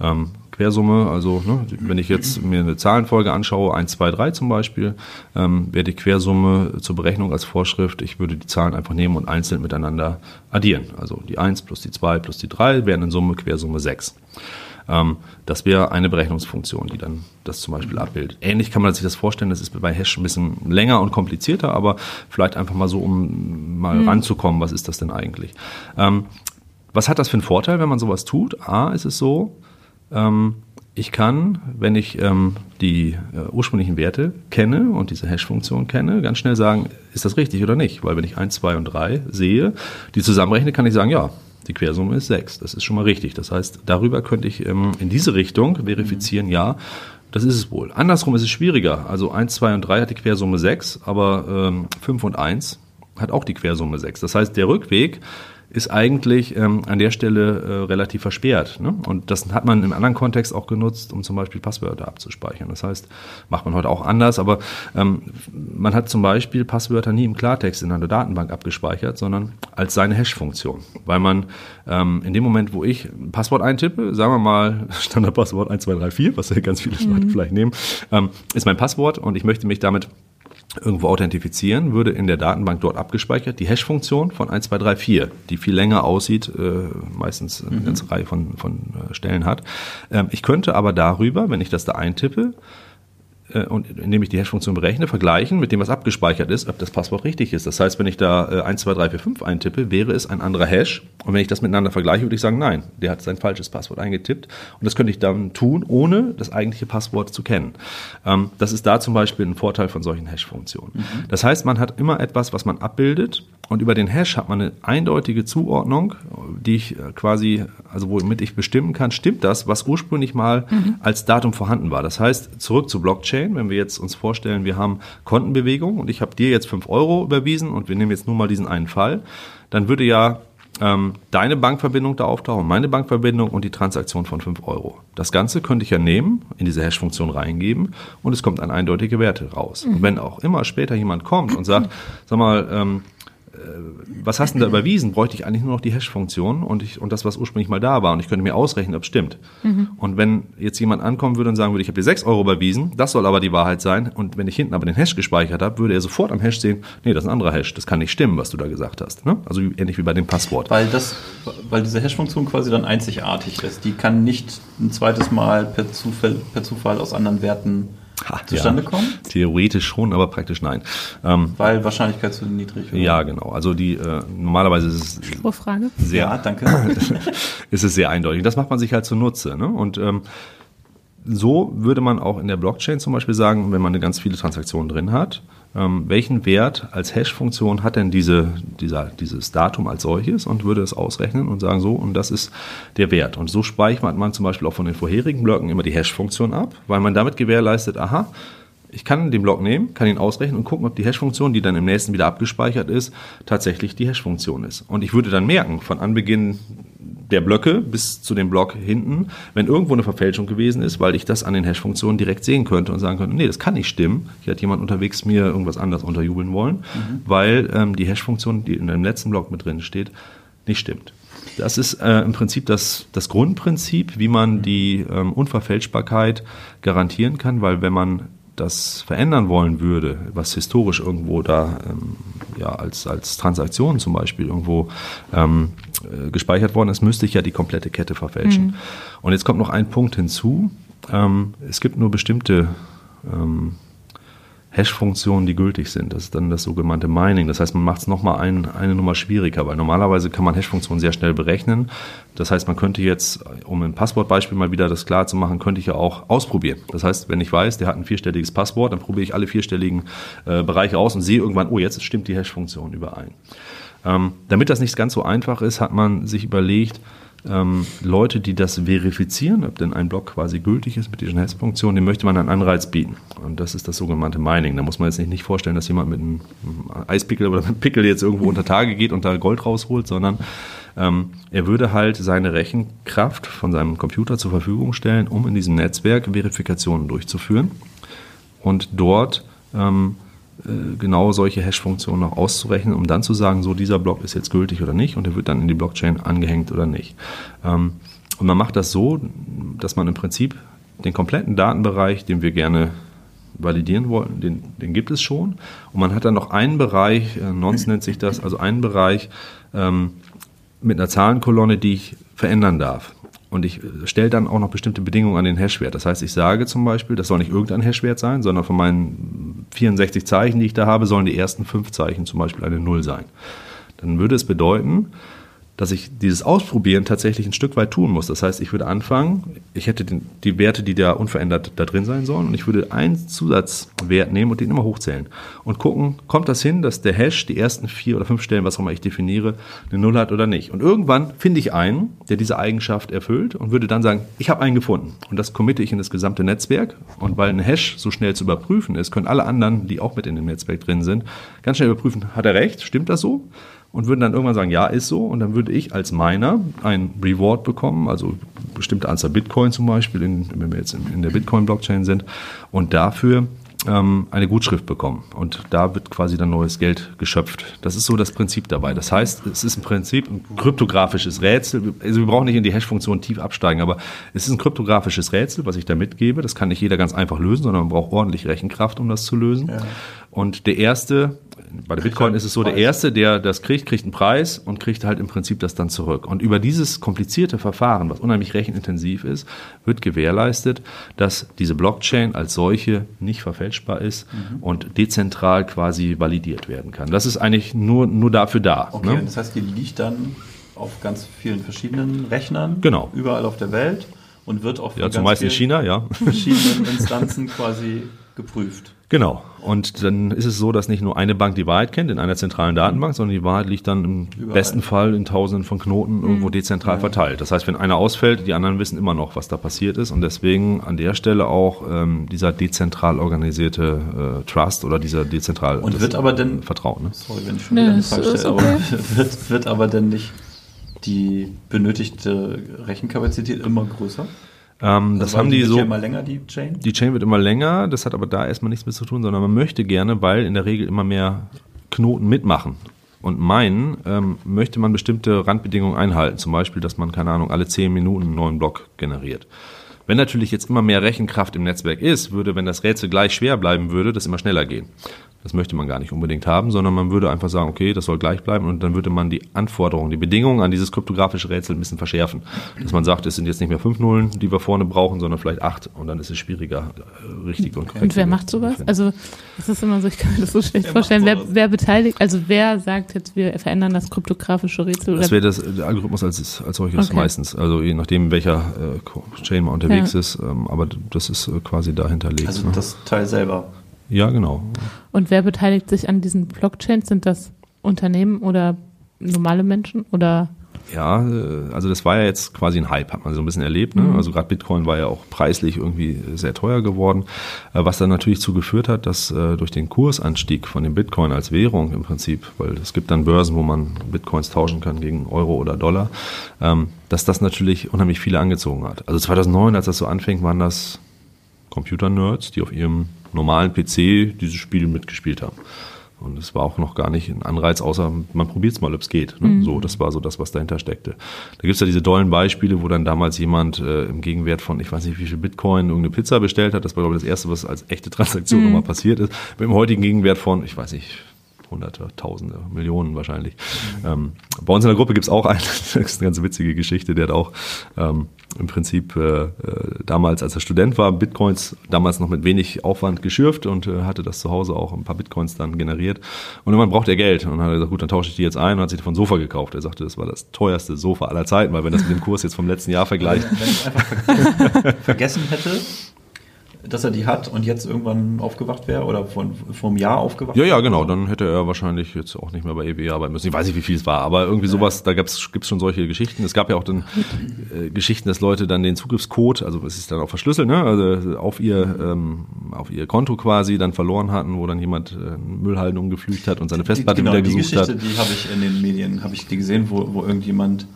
Ähm, Quersumme, also ne, wenn ich jetzt mir eine Zahlenfolge anschaue, 1, 2, 3 zum Beispiel, ähm, wäre die Quersumme zur Berechnung als Vorschrift, ich würde die Zahlen einfach nehmen und einzeln miteinander addieren. Also die 1 plus die 2 plus die 3 wären in Summe Quersumme 6. Ähm, das wäre eine Berechnungsfunktion, die dann das zum Beispiel abbildet. Ähnlich kann man sich das vorstellen, das ist bei Hash ein bisschen länger und komplizierter, aber vielleicht einfach mal so, um mal ranzukommen, was ist das denn eigentlich? Ähm, was hat das für einen Vorteil, wenn man sowas tut? A, ist es so, ähm, ich kann, wenn ich ähm, die äh, ursprünglichen Werte kenne und diese Hash-Funktion kenne, ganz schnell sagen, ist das richtig oder nicht? Weil wenn ich 1, 2 und 3 sehe, die zusammenrechne, kann ich sagen, ja, die Quersumme ist 6. Das ist schon mal richtig. Das heißt, darüber könnte ich ähm, in diese Richtung verifizieren, ja, das ist es wohl. Andersrum ist es schwieriger. Also 1, 2 und 3 hat die Quersumme 6, aber ähm, 5 und 1 hat auch die Quersumme 6. Das heißt, der Rückweg ist eigentlich ähm, an der Stelle äh, relativ versperrt. Ne? Und das hat man im anderen Kontext auch genutzt, um zum Beispiel Passwörter abzuspeichern. Das heißt, macht man heute auch anders, aber ähm, man hat zum Beispiel Passwörter nie im Klartext in einer Datenbank abgespeichert, sondern als seine Hash-Funktion. Weil man ähm, in dem Moment, wo ich ein Passwort eintippe, sagen wir mal Standardpasswort 1234, was ja ganz viele Leute vielleicht nehmen, ähm, ist mein Passwort und ich möchte mich damit irgendwo authentifizieren, würde in der Datenbank dort abgespeichert die Hash-Funktion von 1234, die viel länger aussieht, äh, meistens eine ganze Reihe von, von äh, Stellen hat. Ähm, ich könnte aber darüber, wenn ich das da eintippe, und indem ich die Hash-Funktion berechne, vergleichen mit dem, was abgespeichert ist, ob das Passwort richtig ist. Das heißt, wenn ich da äh, 1, 2, 3, 4, 5 eintippe, wäre es ein anderer Hash. Und wenn ich das miteinander vergleiche, würde ich sagen, nein, der hat sein falsches Passwort eingetippt. Und das könnte ich dann tun, ohne das eigentliche Passwort zu kennen. Ähm, das ist da zum Beispiel ein Vorteil von solchen Hash-Funktionen. Mhm. Das heißt, man hat immer etwas, was man abbildet. Und über den Hash hat man eine eindeutige Zuordnung, die ich äh, quasi, also womit ich bestimmen kann, stimmt das, was ursprünglich mal mhm. als Datum vorhanden war. Das heißt, zurück zu Blockchain, wenn wir jetzt uns vorstellen, wir haben Kontenbewegung und ich habe dir jetzt fünf Euro überwiesen und wir nehmen jetzt nur mal diesen einen Fall, dann würde ja ähm, deine Bankverbindung da auftauchen, meine Bankverbindung und die Transaktion von fünf Euro. Das Ganze könnte ich ja nehmen, in diese Hash-Funktion reingeben und es kommt ein eindeutige Werte raus. Mhm. Und wenn auch immer später jemand kommt und sagt, sag mal, ähm, was hast du da überwiesen? Bräuchte ich eigentlich nur noch die Hash-Funktion und, ich, und das, was ursprünglich mal da war. Und ich könnte mir ausrechnen, ob es stimmt. Mhm. Und wenn jetzt jemand ankommen würde und sagen würde, ich habe dir 6 Euro überwiesen, das soll aber die Wahrheit sein. Und wenn ich hinten aber den Hash gespeichert habe, würde er sofort am Hash sehen, nee, das ist ein anderer Hash. Das kann nicht stimmen, was du da gesagt hast. Ne? Also ähnlich wie bei dem Passwort. Weil, das, weil diese Hash-Funktion quasi dann einzigartig ist. Die kann nicht ein zweites Mal per Zufall, per Zufall aus anderen Werten ha, zustande ja. kommen? Theoretisch schon, aber praktisch nein. Ähm, Weil Wahrscheinlichkeit zu niedrig. Oder? Ja, genau. Also die äh, normalerweise ist es Spruchfrage. sehr, ja, danke. ist es sehr eindeutig. Das macht man sich halt zunutze. Ne? Und ähm, so würde man auch in der Blockchain zum Beispiel sagen, wenn man eine ganz viele Transaktionen drin hat, ähm, welchen Wert als Hash-Funktion hat denn diese, dieser, dieses Datum als solches und würde es ausrechnen und sagen so, und das ist der Wert. Und so speichert man zum Beispiel auch von den vorherigen Blöcken immer die Hash-Funktion ab, weil man damit gewährleistet, aha, ich kann den Block nehmen, kann ihn ausrechnen und gucken, ob die Hash-Funktion, die dann im nächsten wieder abgespeichert ist, tatsächlich die Hash-Funktion ist. Und ich würde dann merken, von Anbeginn der Blöcke bis zu dem Block hinten, wenn irgendwo eine Verfälschung gewesen ist, weil ich das an den Hash-Funktionen direkt sehen könnte und sagen könnte, nee, das kann nicht stimmen. Hier hat jemand unterwegs mir irgendwas anderes unterjubeln wollen, mhm. weil ähm, die Hash-Funktion, die in dem letzten Block mit drin steht, nicht stimmt. Das ist äh, im Prinzip das, das Grundprinzip, wie man die ähm, Unverfälschbarkeit garantieren kann, weil wenn man das verändern wollen würde, was historisch irgendwo da ähm, ja, als, als Transaktion zum Beispiel irgendwo ähm, äh, gespeichert worden ist, müsste ich ja die komplette Kette verfälschen. Mhm. Und jetzt kommt noch ein Punkt hinzu. Ähm, es gibt nur bestimmte ähm, Hash-Funktionen, die gültig sind. Das ist dann das sogenannte Mining. Das heißt, man macht es nochmal ein, eine Nummer schwieriger, weil normalerweise kann man Hash-Funktionen sehr schnell berechnen. Das heißt, man könnte jetzt, um ein Passwortbeispiel mal wieder das klar zu machen, könnte ich ja auch ausprobieren. Das heißt, wenn ich weiß, der hat ein vierstelliges Passwort, dann probiere ich alle vierstelligen äh, Bereiche aus und sehe irgendwann, oh, jetzt stimmt die Hash-Funktion überein. Ähm, damit das nicht ganz so einfach ist, hat man sich überlegt, ähm, Leute, die das verifizieren, ob denn ein Block quasi gültig ist mit diesen Hash-Funktionen, dem möchte man einen Anreiz bieten. Und das ist das sogenannte Mining. Da muss man jetzt nicht, vorstellen, dass jemand mit einem Eispickel oder einem Pickel jetzt irgendwo unter Tage geht und da Gold rausholt, sondern ähm, er würde halt seine Rechenkraft von seinem Computer zur Verfügung stellen, um in diesem Netzwerk Verifikationen durchzuführen und dort ähm, äh, genau solche Hash-Funktionen noch auszurechnen, um dann zu sagen, so dieser Block ist jetzt gültig oder nicht und der wird dann in die Blockchain angehängt oder nicht. Ähm, und man macht das so, dass man im Prinzip den kompletten Datenbereich, den wir gerne validieren wollen, den, den gibt es schon. Und man hat dann noch einen Bereich, äh, Nonce nennt sich das, also einen Bereich ähm, mit einer Zahlenkolonne, die ich verändern darf. Und ich stelle dann auch noch bestimmte Bedingungen an den Hashwert. Das heißt, ich sage zum Beispiel, das soll nicht irgendein Hashwert sein, sondern von meinen 64 Zeichen, die ich da habe, sollen die ersten fünf Zeichen zum Beispiel eine Null sein. Dann würde es bedeuten, dass ich dieses Ausprobieren tatsächlich ein Stück weit tun muss. Das heißt, ich würde anfangen, ich hätte den, die Werte, die da unverändert da drin sein sollen, und ich würde einen Zusatzwert nehmen und den immer hochzählen und gucken, kommt das hin, dass der Hash die ersten vier oder fünf Stellen, was auch immer ich definiere, eine Null hat oder nicht. Und irgendwann finde ich einen, der diese Eigenschaft erfüllt und würde dann sagen, ich habe einen gefunden. Und das committe ich in das gesamte Netzwerk. Und weil ein Hash so schnell zu überprüfen ist, können alle anderen, die auch mit in dem Netzwerk drin sind, ganz schnell überprüfen, hat er recht, stimmt das so? Und würden dann irgendwann sagen, ja, ist so. Und dann würde ich als Miner ein Reward bekommen, also bestimmte Anzahl Bitcoin zum Beispiel, in, wenn wir jetzt in der Bitcoin-Blockchain sind. Und dafür ähm, eine Gutschrift bekommen. Und da wird quasi dann neues Geld geschöpft. Das ist so das Prinzip dabei. Das heißt, es ist im Prinzip ein kryptografisches Rätsel. Also wir brauchen nicht in die Hash-Funktion tief absteigen, aber es ist ein kryptografisches Rätsel, was ich da mitgebe. Das kann nicht jeder ganz einfach lösen, sondern man braucht ordentlich Rechenkraft, um das zu lösen. Ja. Und der erste, Bei der Bitcoin ist es so, der Erste, der das kriegt, kriegt einen Preis und kriegt halt im Prinzip das dann zurück. Und über dieses komplizierte Verfahren, was unheimlich rechenintensiv ist, wird gewährleistet, dass diese Blockchain als solche nicht verfälschbar ist mhm. und dezentral quasi validiert werden kann. Das ist eigentlich nur, nur dafür da. Okay, ne? das heißt, die liegt dann auf ganz vielen verschiedenen Rechnern, genau. überall auf der Welt und wird auch von ja, zumeist in China, ja. verschiedenen Instanzen quasi geprüft. Genau. Und dann ist es so, dass nicht nur eine Bank die Wahrheit kennt in einer zentralen Datenbank, sondern die Wahrheit liegt dann im Überall. besten Fall in tausenden von Knoten irgendwo mhm. dezentral ja. verteilt. Das heißt, wenn einer ausfällt, die anderen wissen immer noch, was da passiert ist. Und deswegen an der Stelle auch ähm, dieser dezentral organisierte äh, Trust oder dieser dezentral Und wird aber denn Vertrauen. Ne? Sorry, wenn ich schon wieder eine Frage stelle, okay. aber wird, wird aber denn nicht die benötigte Rechenkapazität immer größer? Ähm, also das haben die, die so. Ja immer länger, die Chain? Die Chain wird immer länger. Das hat aber da erstmal nichts mit zu tun, sondern man möchte gerne, weil in der Regel immer mehr Knoten mitmachen. Und meinen ähm, möchte man bestimmte Randbedingungen einhalten. Zum Beispiel, dass man, keine Ahnung, alle zehn Minuten einen neuen Block generiert. Wenn natürlich jetzt immer mehr Rechenkraft im Netzwerk ist, würde, wenn das Rätsel gleich schwer bleiben würde, das immer schneller gehen. Das möchte man gar nicht unbedingt haben, sondern man würde einfach sagen, okay, das soll gleich bleiben und dann würde man die Anforderungen, die Bedingungen an dieses kryptografische Rätsel ein bisschen verschärfen. Dass man sagt, es sind jetzt nicht mehr fünf Nullen, die wir vorne brauchen, sondern vielleicht acht und dann ist es schwieriger, äh, richtig und korrekt. Und wer macht sowas? Also es ist immer so, ich kann mir das so schlecht wer vorstellen. Wer, wer, beteiligt, also wer sagt jetzt, wir verändern das kryptografische Rätsel? Das wäre das der Algorithmus als, als solches okay. meistens. Also je nachdem, welcher äh, Chain man unterwegs ja. ist, ähm, aber das ist äh, quasi dahinterlegt. Also ne? das Teil selber. Ja, genau. Und wer beteiligt sich an diesen Blockchains? Sind das Unternehmen oder normale Menschen oder? Ja, äh, also das war ja jetzt quasi ein Hype, hat man so ein bisschen erlebt. Ne? Mhm. Also gerade Bitcoin war ja auch preislich irgendwie sehr teuer geworden, äh, was dann natürlich zugeführt hat, dass äh, durch den Kursanstieg von dem Bitcoin als Währung im Prinzip, weil es gibt dann Börsen, wo man Bitcoins tauschen kann gegen Euro oder Dollar, ähm, dass das natürlich unheimlich viele angezogen hat. Also 2009, als das so anfing, waren das Computer-Nerds, die auf ihrem normalen PC dieses Spiel mitgespielt haben. Und es war auch noch gar nicht ein Anreiz, außer man probiert es mal, ob es geht. Ne? Mhm. So, das war so das, was dahinter steckte. Da gibt es ja diese dollen Beispiele, wo dann damals jemand äh, im Gegenwert von, ich weiß nicht wie viel Bitcoin, irgendeine Pizza bestellt hat. Das war, glaube ich, das Erste, was als echte Transaktion mhm. nochmal passiert ist. Mit dem heutigen Gegenwert von, ich weiß nicht, Hunderte, Tausende, Millionen wahrscheinlich. Mhm. Ähm, bei uns in der Gruppe gibt es auch eine, das ist eine ganz witzige Geschichte, der hat auch ähm, im Prinzip äh, äh, damals, als er Student war, Bitcoins damals noch mit wenig Aufwand geschürft und äh, hatte das zu Hause auch ein paar Bitcoins dann generiert. Und irgendwann braucht er Geld und dann hat er gesagt, gut, dann tausche ich die jetzt ein und hat sich davon Sofa gekauft. Er sagte, das war das teuerste Sofa aller Zeiten, weil wenn das mit dem Kurs jetzt vom letzten Jahr vergleicht. Wenn ich einfach vergessen hätte, dass er die hat und jetzt irgendwann aufgewacht wäre oder von, vor einem Jahr aufgewacht Ja, ja, genau. Dann hätte er wahrscheinlich jetzt auch nicht mehr bei EW arbeiten müssen. Ich weiß nicht, wie viel es war, aber irgendwie sowas, da gibt es schon solche Geschichten. Es gab ja auch dann äh, Geschichten, dass Leute dann den Zugriffscode, also es ist dann auch verschlüsselt, ne? also auf ihr, ähm, auf ihr Konto quasi dann verloren hatten, wo dann jemand äh, Müllhalden umgeflügt hat und seine Festplatte die, genau, wieder gesucht die Geschichte, hat. Die habe ich in den Medien, habe ich die gesehen, wo, wo irgendjemand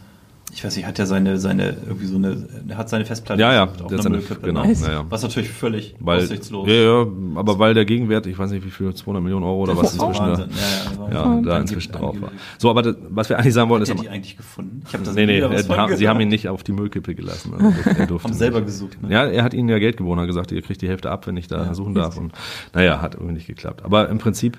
ich weiß nicht, hat ja seine, seine, irgendwie so eine, er hat seine Festplatte ja, ja, auf einer seine, Müllkippe. Genau, ja, ja. Was natürlich völlig weil, aussichtslos. Ja, ja, aber weil der Gegenwert, ich weiß nicht wie viel, 200 Millionen Euro oder was inzwischen da, ja, ja, da inzwischen drauf war. So, aber das, was wir eigentlich sagen wollen, ist... Hat die eigentlich gefunden? Ich hab das nee, nee, er, sie haben ihn nicht auf die Müllkippe gelassen. Also er durfte haben selber gesucht. Ne? Ja, er hat ihnen ja Geld geboten, hat gesagt, ihr kriegt die Hälfte ab, wenn ich da suchen darf. Und naja, hat irgendwie nicht geklappt. Aber im Prinzip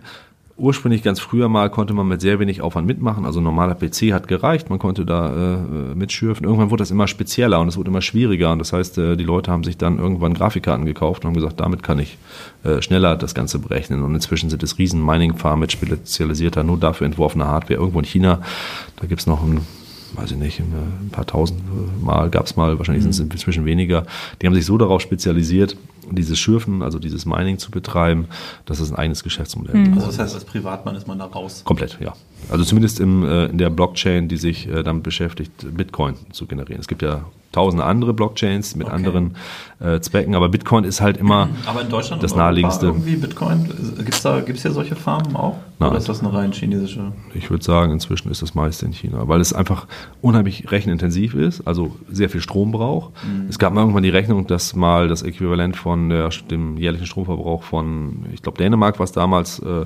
ursprünglich ganz früher mal konnte man mit sehr wenig Aufwand mitmachen. Also normaler PC hat gereicht, man konnte da äh, mitschürfen. Irgendwann wurde das immer spezieller und es wurde immer schwieriger. Und das heißt, äh, die Leute haben sich dann irgendwann Grafikkarten gekauft und haben gesagt, damit kann ich äh, schneller das Ganze berechnen. Und inzwischen sind es riesen Mining-Farmen mit spezialisierter, nur dafür entworfener Hardware. Irgendwo in China, da gibt's noch ein weiß ich nicht, ein paar tausend Mal gab es mal, wahrscheinlich mhm. sind es inzwischen weniger. Die haben sich so darauf spezialisiert, dieses Schürfen, also dieses Mining zu betreiben, das ist ein eigenes Geschäftsmodell. Mhm. Also das heißt, als Privatmann ist man da raus? Komplett, ja. Also zumindest im, äh, in der Blockchain, die sich äh, damit beschäftigt, Bitcoin zu generieren. Es gibt ja tausende andere Blockchains mit okay. anderen äh, Zwecken, aber Bitcoin ist halt immer aber in Deutschland das naheliegendste. irgendwie Bitcoin, gibt es da gibt's hier solche Farmen auch? Nein. Oder ist das eine rein chinesische? Ich würde sagen, inzwischen ist das meiste in China, weil es einfach unheimlich rechenintensiv ist, also sehr viel Strom braucht. Mhm. Es gab mal irgendwann die Rechnung, dass mal das Äquivalent von der, dem jährlichen Stromverbrauch von, ich glaube Dänemark, was damals äh,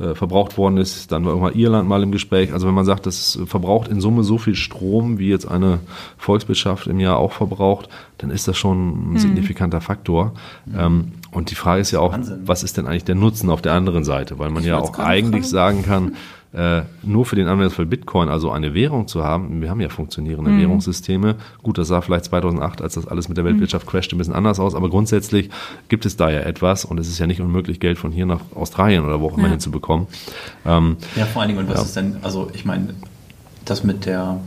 äh, verbraucht worden ist. Dann war irgendwann Irland mal im Gespräch. Also wenn man sagt, das verbraucht in Summe so viel Strom, wie jetzt eine Volkswirtschaft im Jahr auch verbraucht, dann ist das schon ein mhm. signifikanter Faktor. Mhm. Ähm, und die Frage ist ja auch, Wahnsinn. was ist denn eigentlich der Nutzen auf der anderen Seite? Weil man ich ja auch eigentlich sagen kann, äh, nur für den Anwendungsfall Bitcoin, also eine Währung zu haben, wir haben ja funktionierende mhm. Währungssysteme. Gut, das sah vielleicht 2008, als das alles mit der Weltwirtschaft mhm. crashte, ein bisschen anders aus, aber grundsätzlich gibt es da ja etwas und es ist ja nicht unmöglich, Geld von hier nach Australien oder wo auch immer ja. hinzubekommen. Ähm, ja, vor allen Dingen, und was ja. ist denn, also ich meine, das mit der,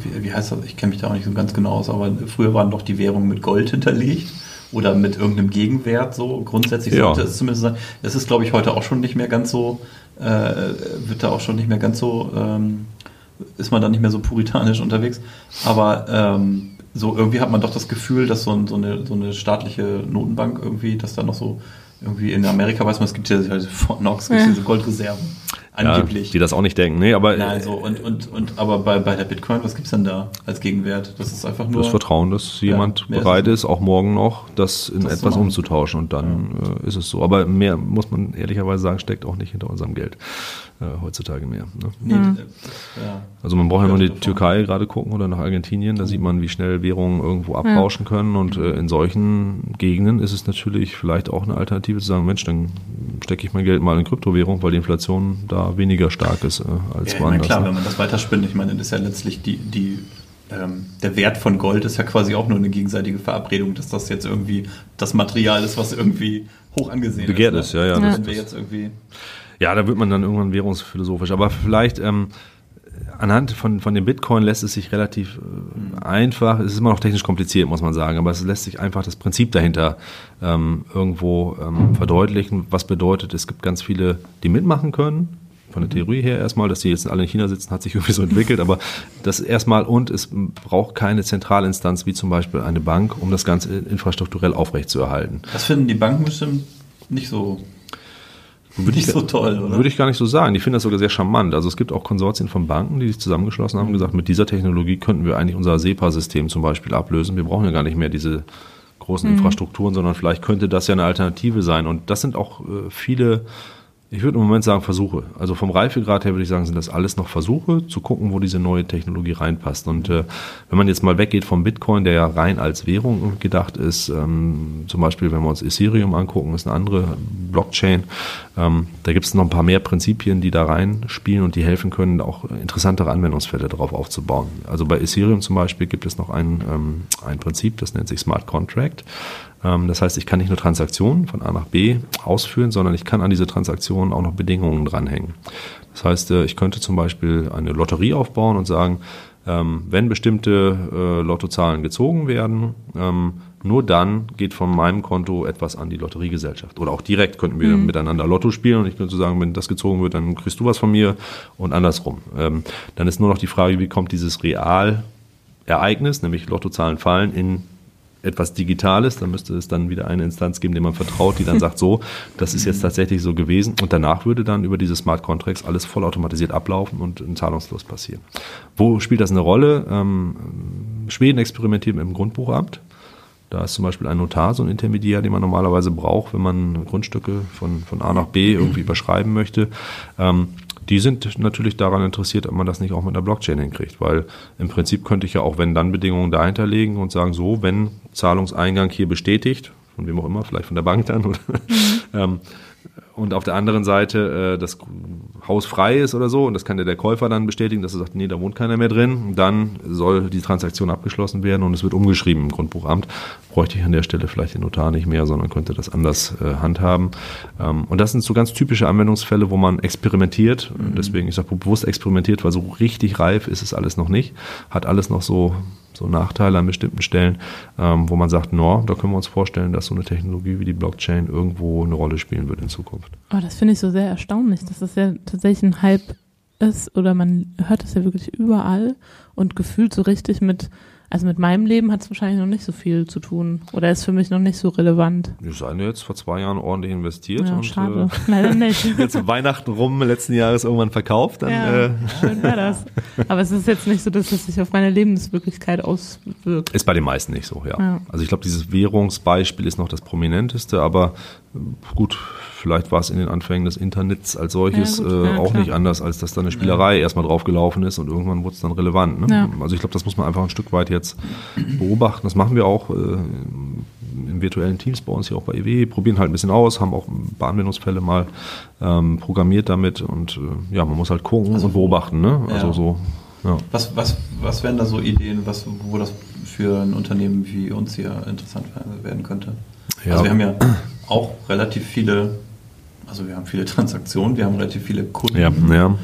wie, wie heißt das, ich kenne mich da auch nicht so ganz genau aus, aber früher waren doch die Währungen mit Gold hinterlegt oder mit irgendeinem Gegenwert so. Grundsätzlich sollte ja. es zumindest sein. Es ist, glaube ich, heute auch schon nicht mehr ganz so äh, wird da auch schon nicht mehr ganz so, ähm, ist man da nicht mehr so puritanisch unterwegs. Aber ähm, so irgendwie hat man doch das Gefühl, dass so, ein, so, eine, so eine staatliche Notenbank irgendwie, dass da noch so irgendwie in Amerika weiß man, es gibt ja halt Fort Knox, gibt ja. diese Goldreserven. Angeblich. Ja, die das auch nicht denken, nee, aber. Nein, so, und, und, und, aber bei, bei der Bitcoin, was gibt's denn da als Gegenwert? Das ist einfach nur. Das Vertrauen, dass jemand ja, bereit ist, auch morgen noch, das in das etwas umzutauschen und dann ja. äh, ist es so. Aber mehr, muss man ehrlicherweise sagen, steckt auch nicht hinter unserem Geld äh, heutzutage mehr. Ne? Nee, mhm. Also man braucht ja nur in die Türkei gerade gucken oder nach Argentinien, da sieht man, wie schnell Währungen irgendwo abrauschen ja. können und äh, in solchen Gegenden ist es natürlich vielleicht auch eine Alternative zu sagen, Mensch, dann stecke ich mein Geld mal in Kryptowährung, weil die Inflation da weniger stark ist äh, als ja, woanders. Klar, ne? wenn man das weiterspinnt, ich meine, das ist ja letztlich die, die ähm, der Wert von Gold ist ja quasi auch nur eine gegenseitige Verabredung, dass das jetzt irgendwie das Material ist, was irgendwie hoch angesehen Begehrt ist. Begehrt ist, ja, ja. Wir jetzt irgendwie ja, da wird man dann irgendwann währungsphilosophisch. Aber vielleicht ähm, anhand von, von dem Bitcoin lässt es sich relativ äh, einfach, es ist immer noch technisch kompliziert, muss man sagen, aber es lässt sich einfach das Prinzip dahinter ähm, irgendwo ähm, verdeutlichen. Was bedeutet, es gibt ganz viele, die mitmachen können. Von der Theorie her erstmal, dass die jetzt alle in China sitzen, hat sich irgendwie so entwickelt, aber das erstmal und es braucht keine Zentralinstanz wie zum Beispiel eine Bank, um das Ganze infrastrukturell aufrechtzuerhalten. Das finden die Banken bestimmt nicht so würde nicht ich, so toll, oder? Würde ich gar nicht so sagen. Ich finde das sogar sehr charmant. Also es gibt auch Konsortien von Banken, die sich zusammengeschlossen haben und gesagt, mit dieser Technologie könnten wir eigentlich unser SEPA-System zum Beispiel ablösen. Wir brauchen ja gar nicht mehr diese großen mhm. Infrastrukturen, sondern vielleicht könnte das ja eine Alternative sein. Und das sind auch äh, viele ich würde im Moment sagen Versuche. Also vom Reifegrad her würde ich sagen, sind das alles noch Versuche, zu gucken, wo diese neue Technologie reinpasst. Und äh, wenn man jetzt mal weggeht vom Bitcoin, der ja rein als Währung gedacht ist, ähm, zum Beispiel, wenn wir uns Ethereum angucken, ist eine andere Blockchain. Ähm, da gibt es noch ein paar mehr Prinzipien, die da reinspielen und die helfen können, auch interessantere Anwendungsfälle darauf aufzubauen. Also bei Ethereum zum Beispiel gibt es noch ein, ähm, ein Prinzip, das nennt sich Smart Contract. Ähm, das heißt, ich kann nicht nur Transaktionen von A nach B ausführen, sondern ich kann an diese Transaktionen auch noch Bedingungen dranhängen. Das heißt, äh, ich könnte zum Beispiel eine Lotterie aufbauen und sagen, ähm, wenn bestimmte äh, Lottozahlen gezogen werden, ähm, nur dann geht von meinem Konto etwas an die Lotteriegesellschaft. Oder auch direkt könnten wir mhm. miteinander Lotto spielen und ich könnte sagen, wenn das gezogen wird, dann kriegst du was von mir und andersrum. dann ist nur noch die Frage, wie kommt dieses Realereignis, nämlich Lottozahlen fallen, in etwas Digitales, dann müsste es dann wieder eine Instanz geben, der man vertraut, die dann sagt, so, das ist jetzt tatsächlich so gewesen. Und danach würde dann über diese Smart Contracts alles vollautomatisiert ablaufen und ein Zahlungsfluss passieren. Wo spielt das eine Rolle? Ähm, Schweden experimentiert mit dem Grundbuchamt. Da ist zum Beispiel ein Notar so ein Intermediär, den man normalerweise braucht, wenn man Grundstücke von, von A nach B irgendwie überschreiben möchte. Ähm, die sind natürlich daran interessiert, ob man das nicht auch mit einer Blockchain hinkriegt, weil im Prinzip könnte ich ja auch wenn dann Bedingungen dahinter legen und sagen, so, wenn Zahlungseingang hier bestätigt, von wem auch immer, vielleicht von der Bank dann, oder, mhm. ähm, und auf der anderen Seite äh, das Haus frei ist oder so und das kann ja der Käufer dann bestätigen, dass er sagt, nee, da wohnt keiner mehr drin, dann soll die Transaktion abgeschlossen werden und es wird umgeschrieben im Grundbuchamt. Bräuchte ich an der Stelle vielleicht den Notar nicht mehr, sondern könnte das anders äh, handhaben. Ähm, und das sind so ganz typische Anwendungsfälle, wo man experimentiert. Mhm. Deswegen, ich sage bewusst experimentiert, weil so richtig reif ist es alles noch nicht. Hat alles noch so so Nachteile an bestimmten Stellen, ähm, wo man sagt, no, da können wir uns vorstellen, dass so eine Technologie wie die Blockchain irgendwo eine Rolle spielen wird in Zukunft. Oh, das finde ich so sehr erstaunlich, dass das ja tatsächlich ein Hype ist oder man hört das ja wirklich überall und gefühlt so richtig mit also mit meinem Leben hat es wahrscheinlich noch nicht so viel zu tun oder ist für mich noch nicht so relevant. Wir sind jetzt vor zwei Jahren ordentlich investiert ja, und schade. Äh, leider nicht. jetzt Weihnachten rum letzten Jahres irgendwann verkauft. Dann, ja, äh. schön wäre das. Aber es ist jetzt nicht so, dass es sich auf meine Lebenswirklichkeit auswirkt. Ist bei den meisten nicht so, ja. ja. Also ich glaube, dieses Währungsbeispiel ist noch das prominenteste, aber gut, vielleicht war es in den Anfängen des Internets als solches Ja, gut, äh, ja, auch klar. nicht anders, als dass da eine Spielerei erstmal draufgelaufen ist und irgendwann wurde es dann relevant. Ne? Ja. Also ich glaube, das muss man einfach ein Stück weit jetzt beobachten. Das machen wir auch äh, in virtuellen Teams bei uns hier auch bei EW, probieren halt ein bisschen aus, haben auch ein paar Anwendungsfälle mal ähm, programmiert damit und äh, ja, man muss halt gucken Also und beobachten. Ne? Also ja. so, ja. Was, was, was wären da so Ideen, was, wo das für ein Unternehmen wie uns hier interessant werden könnte? Ja. Also wir haben ja auch relativ viele, also wir haben viele Transaktionen, wir haben relativ viele Kunden, Ja, ja.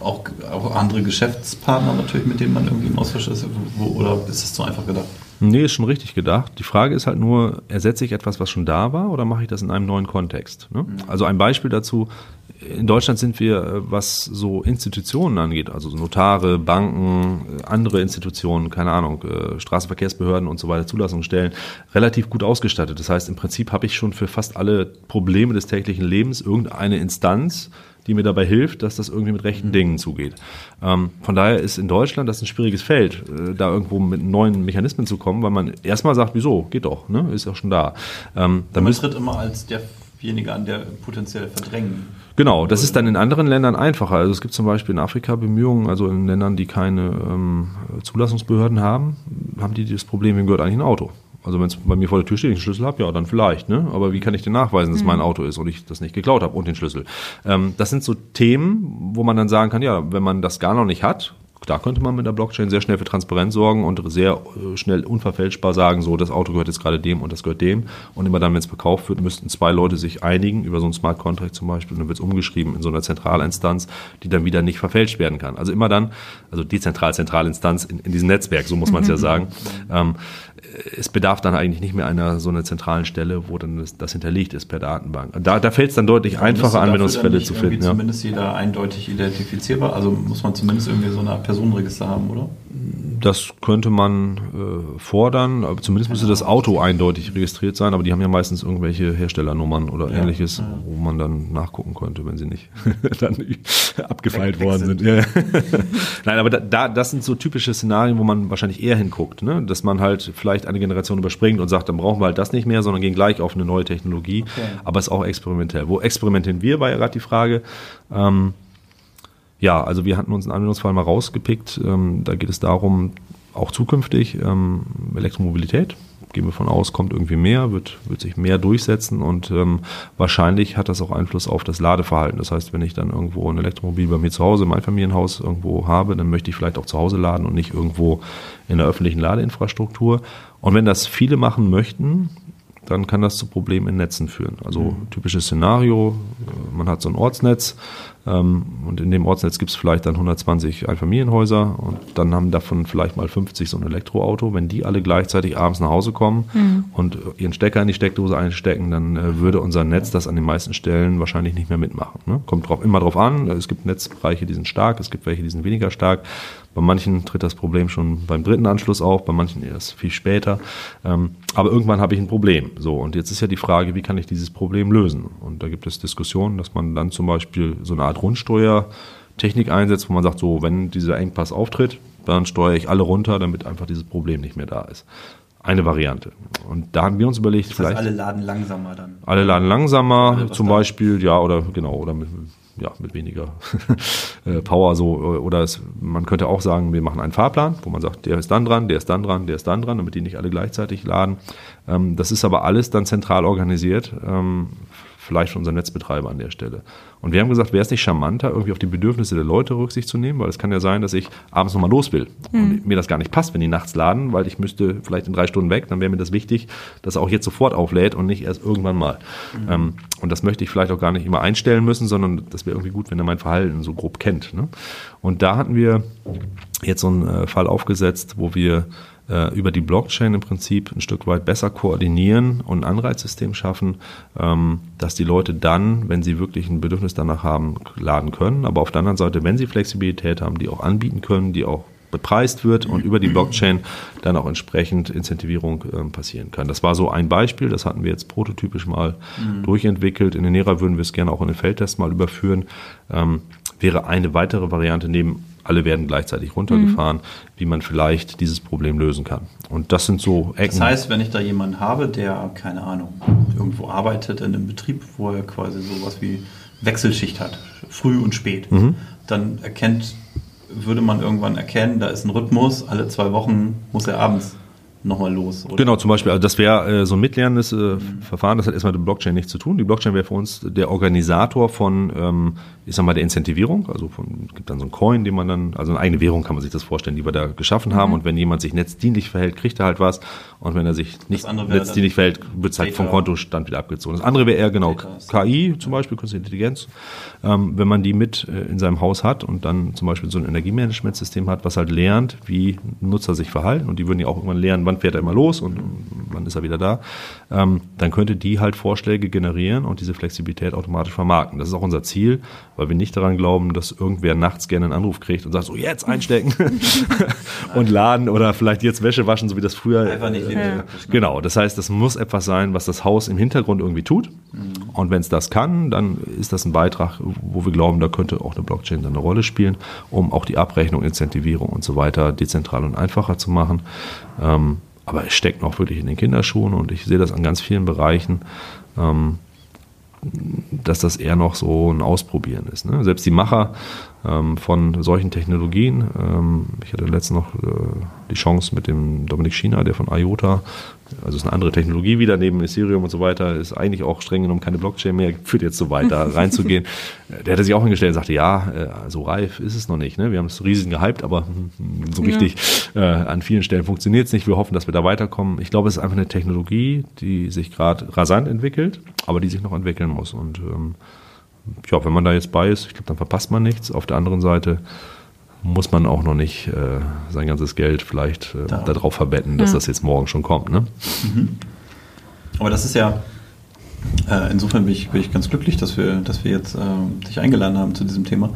Auch, auch andere Geschäftspartner natürlich, mit denen man irgendwie im Austausch ist, wo, oder ist das so einfach gedacht? Nee, ist schon richtig gedacht. Die Frage ist halt nur, ersetze ich etwas, was schon da war, oder mache ich das in einem neuen Kontext? Ne? Also ein Beispiel dazu, in Deutschland sind wir, äh, was so Institutionen angeht, also so Notare, Banken, äh, andere Institutionen, keine Ahnung, äh, Straßenverkehrsbehörden und so weiter, Zulassungsstellen, relativ gut ausgestattet. Das heißt, im Prinzip habe ich schon für fast alle Probleme des täglichen Lebens irgendeine Instanz, die mir dabei hilft, dass das irgendwie mit rechten Dingen zugeht. Ähm, von daher ist in Deutschland das ein schwieriges Feld, äh, da irgendwo mit neuen Mechanismen zu kommen, weil man erstmal sagt, wieso, geht doch, ne? ist ja schon da. Ähm, da Man tritt immer als derjenige an, der potenziell verdrängen. genau, das ist dann in anderen Ländern einfacher. Also es gibt zum Beispiel in Afrika Bemühungen, also in Ländern, die keine ähm, Zulassungsbehörden haben, haben die das Problem, wem gehört eigentlich ein Auto? Also wenn es bei mir vor der Tür steht, ich einen Schlüssel habe, ja, dann vielleicht. Ne? Aber wie kann ich denn nachweisen, dass es mein Auto ist und ich das nicht geklaut habe und den Schlüssel? Ähm, das sind so Themen, wo man dann sagen kann, ja, wenn man das gar noch nicht hat, da könnte man mit der Blockchain sehr schnell für Transparenz sorgen und sehr äh, schnell unverfälschbar sagen, so, das Auto gehört jetzt gerade dem und das gehört dem. Und immer dann, wenn es verkauft wird, müssten zwei Leute sich einigen über so einen Smart Contract zum Beispiel und dann wird es umgeschrieben in so einer Zentralinstanz, die dann wieder nicht verfälscht werden kann. Also immer dann, also dezentral Zentralinstanz in, in diesem Netzwerk, so muss man es ja sagen. Ähm, es bedarf dann eigentlich nicht mehr einer so einer zentralen Stelle, wo dann das, das hinterlegt ist per Datenbank. Da, da fällt es dann deutlich Müsste einfacher, dann Anwendungsfälle zu finden. Ja. Zumindest jeder eindeutig identifizierbar, also muss man zumindest irgendwie so eine Art Personenregister haben, oder? Das könnte man äh, fordern, aber zumindest müsste das Auto eindeutig registriert sein, aber die haben ja meistens irgendwelche Herstellernummern oder Ja, ähnliches, ja. wo man dann nachgucken könnte, wenn sie nicht dann abgefeilt worden sind. Ja. Nein, aber da, da, das sind so typische Szenarien, wo man wahrscheinlich eher hinguckt, ne? dass man halt vielleicht eine Generation überspringt und sagt, dann brauchen wir halt das nicht mehr, sondern gehen gleich auf eine neue Technologie, Okay. aber es ist auch experimentell. Wo experimentieren wir, war ja gerade die Frage. Ähm, ja, also wir hatten uns einen Anwendungsfall mal rausgepickt. Ähm, da geht es darum, auch zukünftig ähm, Elektromobilität, gehen wir von aus, kommt irgendwie mehr, wird, wird sich mehr durchsetzen und ähm, wahrscheinlich hat das auch Einfluss auf das Ladeverhalten. Das heißt, wenn ich dann irgendwo ein Elektromobil bei mir zu Hause im Einfamilienhaus irgendwo habe, dann möchte ich vielleicht auch zu Hause laden und nicht irgendwo in der öffentlichen Ladeinfrastruktur. Und wenn das viele machen möchten, dann kann das zu Problemen in Netzen führen. Also typisches Szenario, äh, man hat so ein Ortsnetz und in dem Ortsnetz gibt es vielleicht dann 120 Einfamilienhäuser und dann haben davon vielleicht mal 50 so ein Elektroauto. Wenn die alle gleichzeitig abends nach Hause kommen und äh, ihren Stecker in die Steckdose einstecken, dann äh, würde unser Netz das an den meisten Stellen wahrscheinlich nicht mehr mitmachen. Ne? Kommt drauf, immer drauf an. Es gibt Netzbereiche, die sind stark, es gibt welche, die sind weniger stark. Bei manchen tritt das Problem schon beim dritten Anschluss auf, bei manchen erst viel später. Ähm, aber irgendwann habe ich ein Problem. So, und jetzt ist ja die Frage, wie kann ich dieses Problem lösen? Und da gibt es Diskussionen, dass man dann zum Beispiel so eine Art Rundsteuertechnik einsetzt, wo man sagt, so, wenn dieser Engpass auftritt, dann steuere ich alle runter, damit einfach dieses Problem nicht mehr da ist. Eine Variante. Und da haben wir uns überlegt, Das heißt, vielleicht alle laden langsamer dann. alle laden langsamer, Alle, zum Beispiel, ja, oder genau, oder mit, ja, mit weniger äh, Power so. Oder es, man könnte auch sagen, wir machen einen Fahrplan, wo man sagt, der ist dann dran, der ist dann dran, der ist dann dran, damit die nicht alle gleichzeitig laden. Ähm, das ist aber alles dann zentral organisiert, ähm, vielleicht von unserem Netzbetreiber an der Stelle. Und wir haben gesagt, wäre es nicht charmanter, irgendwie auf die Bedürfnisse der Leute Rücksicht zu nehmen, weil es kann ja sein, dass ich abends nochmal los will und mir das gar nicht passt, wenn die nachts laden, weil ich müsste vielleicht in drei Stunden weg, dann wäre mir das wichtig, dass er auch jetzt sofort auflädt und nicht erst irgendwann mal. Ähm, und das möchte ich vielleicht auch gar nicht immer einstellen müssen, sondern das wäre irgendwie gut, wenn er mein Verhalten so grob kennt. Ne? Und da hatten wir jetzt so einen äh, Fall aufgesetzt, wo wir äh, über die Blockchain im Prinzip ein Stück weit besser koordinieren und ein Anreizsystem schaffen, ähm, dass die Leute dann, wenn sie wirklich ein Bedürfnis danach haben, laden können. Aber auf der anderen Seite, wenn sie Flexibilität haben, die auch anbieten können, die auch bepreist wird und über die Blockchain dann auch entsprechend Incentivierung ähm, passieren kann. Das war so ein Beispiel, das hatten wir jetzt prototypisch mal durchentwickelt. In den Nera würden wir es gerne auch in den Feldtest mal überführen. Ähm, wäre eine weitere Variante neben alle werden gleichzeitig runtergefahren, wie man vielleicht dieses Problem lösen kann. Und das sind so Ecken. Das heißt, wenn ich da jemanden habe, der, keine Ahnung, irgendwo arbeitet in einem Betrieb, wo er quasi sowas wie Wechselschicht hat, früh und spät, Mhm. dann erkennt, würde man irgendwann erkennen, da ist ein Rhythmus, alle zwei Wochen muss er abends nochmal los. Oder? Genau, zum Beispiel, also das wäre äh, so ein mitlernendes äh, Verfahren, das hat erstmal mit Blockchain nichts zu tun. Die Blockchain wäre für uns der Organisator von, ähm, ich sag mal, der Incentivierung. Also von, es gibt dann so einen Coin, den man dann, also eine eigene Währung kann man sich das vorstellen, die wir da geschaffen haben. Und wenn jemand sich netzdienlich verhält, kriegt er halt was. Und wenn er sich nicht netzdienlich verhält, wird es halt vom Kontostand wieder abgezogen. Das andere wäre eher genau Data- KI, zum Beispiel Künstliche Intelligenz. Ähm, wenn man die mit äh, in seinem Haus hat und dann zum Beispiel so ein Energiemanagementsystem hat, was halt lernt, wie Nutzer sich verhalten und die würden ja auch irgendwann lernen, wann fährt er immer los und wann ist er wieder da, ähm, dann könnte die halt Vorschläge generieren und diese Flexibilität automatisch vermarkten. Das ist auch unser Ziel, weil wir nicht daran glauben, dass irgendwer nachts gerne einen Anruf kriegt und sagt, so jetzt einstecken und laden oder vielleicht jetzt Wäsche waschen, so wie das früher Einfach nicht äh, ne? Genau, das heißt, das muss etwas sein, was das Haus im Hintergrund irgendwie tut. Und wenn es das kann, dann ist das ein Beitrag, wo wir glauben, da könnte auch eine Blockchain dann eine Rolle spielen, um auch die Abrechnung, Incentivierung und so weiter dezentral und einfacher zu machen. Ähm, aber es steckt noch wirklich in den Kinderschuhen und ich sehe das an ganz vielen Bereichen. Ähm, dass das eher noch so ein Ausprobieren ist. Ne? Selbst die Macher ähm, von solchen Technologien, ähm, ich hatte letztens noch äh, die Chance mit dem Dominik Schiener, der von IOTA, also ist eine andere Technologie wieder neben Ethereum und so weiter, ist eigentlich auch streng genommen keine Blockchain mehr, führt jetzt so weit, da reinzugehen. Der hatte sich auch hingestellt und sagte, ja, äh, so reif ist es noch nicht. Ne? Wir haben es riesen gehypt, aber hm, so Ja. richtig äh, an vielen Stellen funktioniert es nicht. Wir hoffen, dass wir da weiterkommen. Ich glaube, es ist einfach eine Technologie, die sich gerade rasant entwickelt, aber die sich noch entwickeln muss. Und ähm, ja, wenn man da jetzt bei ist, ich glaube, dann verpasst man nichts. Auf der anderen Seite muss man auch noch nicht äh, sein ganzes Geld vielleicht äh, Da- darauf verbetten, dass Ja. das jetzt morgen schon kommt. Ne? Aber das ist ja, äh, insofern bin ich, bin ich ganz glücklich, dass wir, dass wir jetzt ähm, dich eingeladen haben zu diesem Thema.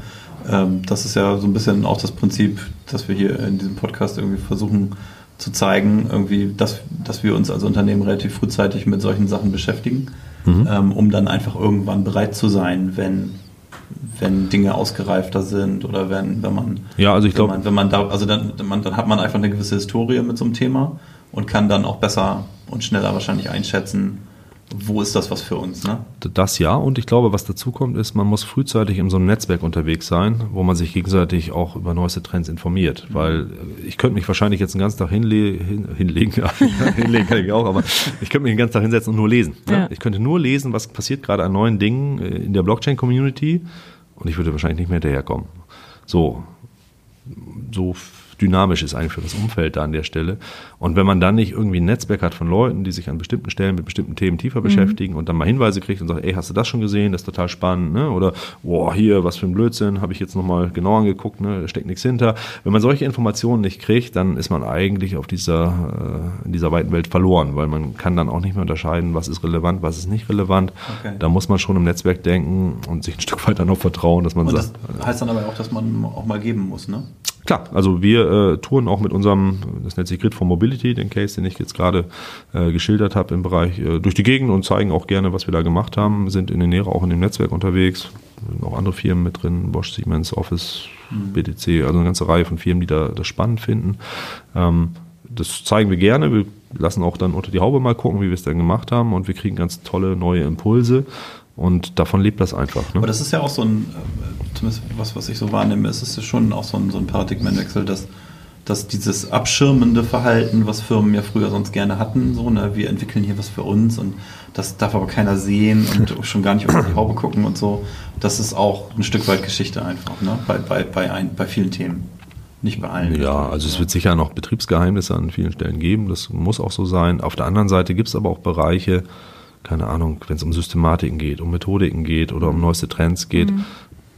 Ähm, das ist ja so ein bisschen auch das Prinzip, dass wir hier in diesem Podcast irgendwie versuchen zu zeigen, irgendwie, dass, dass wir uns als Unternehmen relativ frühzeitig mit solchen Sachen beschäftigen, Mhm. ähm, um dann einfach irgendwann bereit zu sein, wenn, wenn Dinge ausgereifter sind oder wenn, wenn man Ja, also ich wenn glaube, man, wenn man da, also dann, man, dann hat man einfach eine gewisse Historie mit so einem Thema und kann dann auch besser und schneller wahrscheinlich einschätzen, wo ist das was für uns, ne? das ja. Und ich glaube, was dazu kommt, ist, man muss frühzeitig in so einem Netzwerk unterwegs sein, wo man sich gegenseitig auch über neueste Trends informiert. Weil äh, ich könnte mich wahrscheinlich jetzt den ganzen Tag hinle hin, hinlegen, ja, hinlegen kann ich auch, aber ich könnte mich den ganzen Tag hinsetzen und nur lesen. Ne? Ja. Ich könnte nur lesen, was passiert gerade an neuen Dingen äh, in der Blockchain-Community und ich würde wahrscheinlich nicht mehr hinterherkommen. So, so dynamisch ist eigentlich für das Umfeld da an der Stelle. Und wenn man dann nicht irgendwie ein Netzwerk hat von Leuten, die sich an bestimmten Stellen mit bestimmten Themen tiefer beschäftigen und dann mal Hinweise kriegt und sagt, ey, hast du das schon gesehen? Das ist total spannend, ne? Oder, boah, hier, was für ein Blödsinn, habe ich jetzt nochmal genau angeguckt, ne? Da steckt nichts hinter. Wenn man solche Informationen nicht kriegt, dann ist man eigentlich auf dieser, äh, in dieser weiten Welt verloren, weil man kann dann auch nicht mehr unterscheiden, was ist relevant, was ist nicht relevant. Okay. Da muss man schon im Netzwerk denken und sich ein Stück weiter noch vertrauen, dass man Und sagt, das heißt dann aber auch, dass man auch mal geben muss, ne? Klar, also wir äh, touren auch mit unserem, das nennt sich Grid for Mobility, den Case, den ich jetzt gerade äh, geschildert habe im Bereich äh, durch die Gegend und zeigen auch gerne, was wir da gemacht haben, sind in der Nähe auch in dem Netzwerk unterwegs, sind auch andere Firmen mit drin, Bosch, Siemens, Office, BTC, also eine ganze Reihe von Firmen, die da das spannend finden. Ähm, das zeigen wir gerne. Wir lassen auch dann unter die Haube mal gucken, wie wir es dann gemacht haben. Und wir kriegen ganz tolle neue Impulse und davon lebt das einfach. Aber Ne? das ist ja auch so ein, äh, zumindest was, was ich so wahrnehme, ist es ja schon auch so ein, so ein Paradigmenwechsel, dass, dass dieses abschirmende Verhalten, was Firmen ja früher sonst gerne hatten, so, ne, wir entwickeln hier was für uns und das darf aber keiner sehen und schon gar nicht unter die Haube gucken und so, das ist auch ein Stück weit Geschichte einfach, ne, bei, bei, bei, ein, bei vielen Themen. Nicht bei allen. Ja, also es wird sicher noch Betriebsgeheimnisse an vielen Stellen geben, das muss auch so sein. Auf der anderen Seite gibt es aber auch Bereiche, keine Ahnung, wenn es um Systematiken geht, um Methodiken geht oder um neueste Trends geht,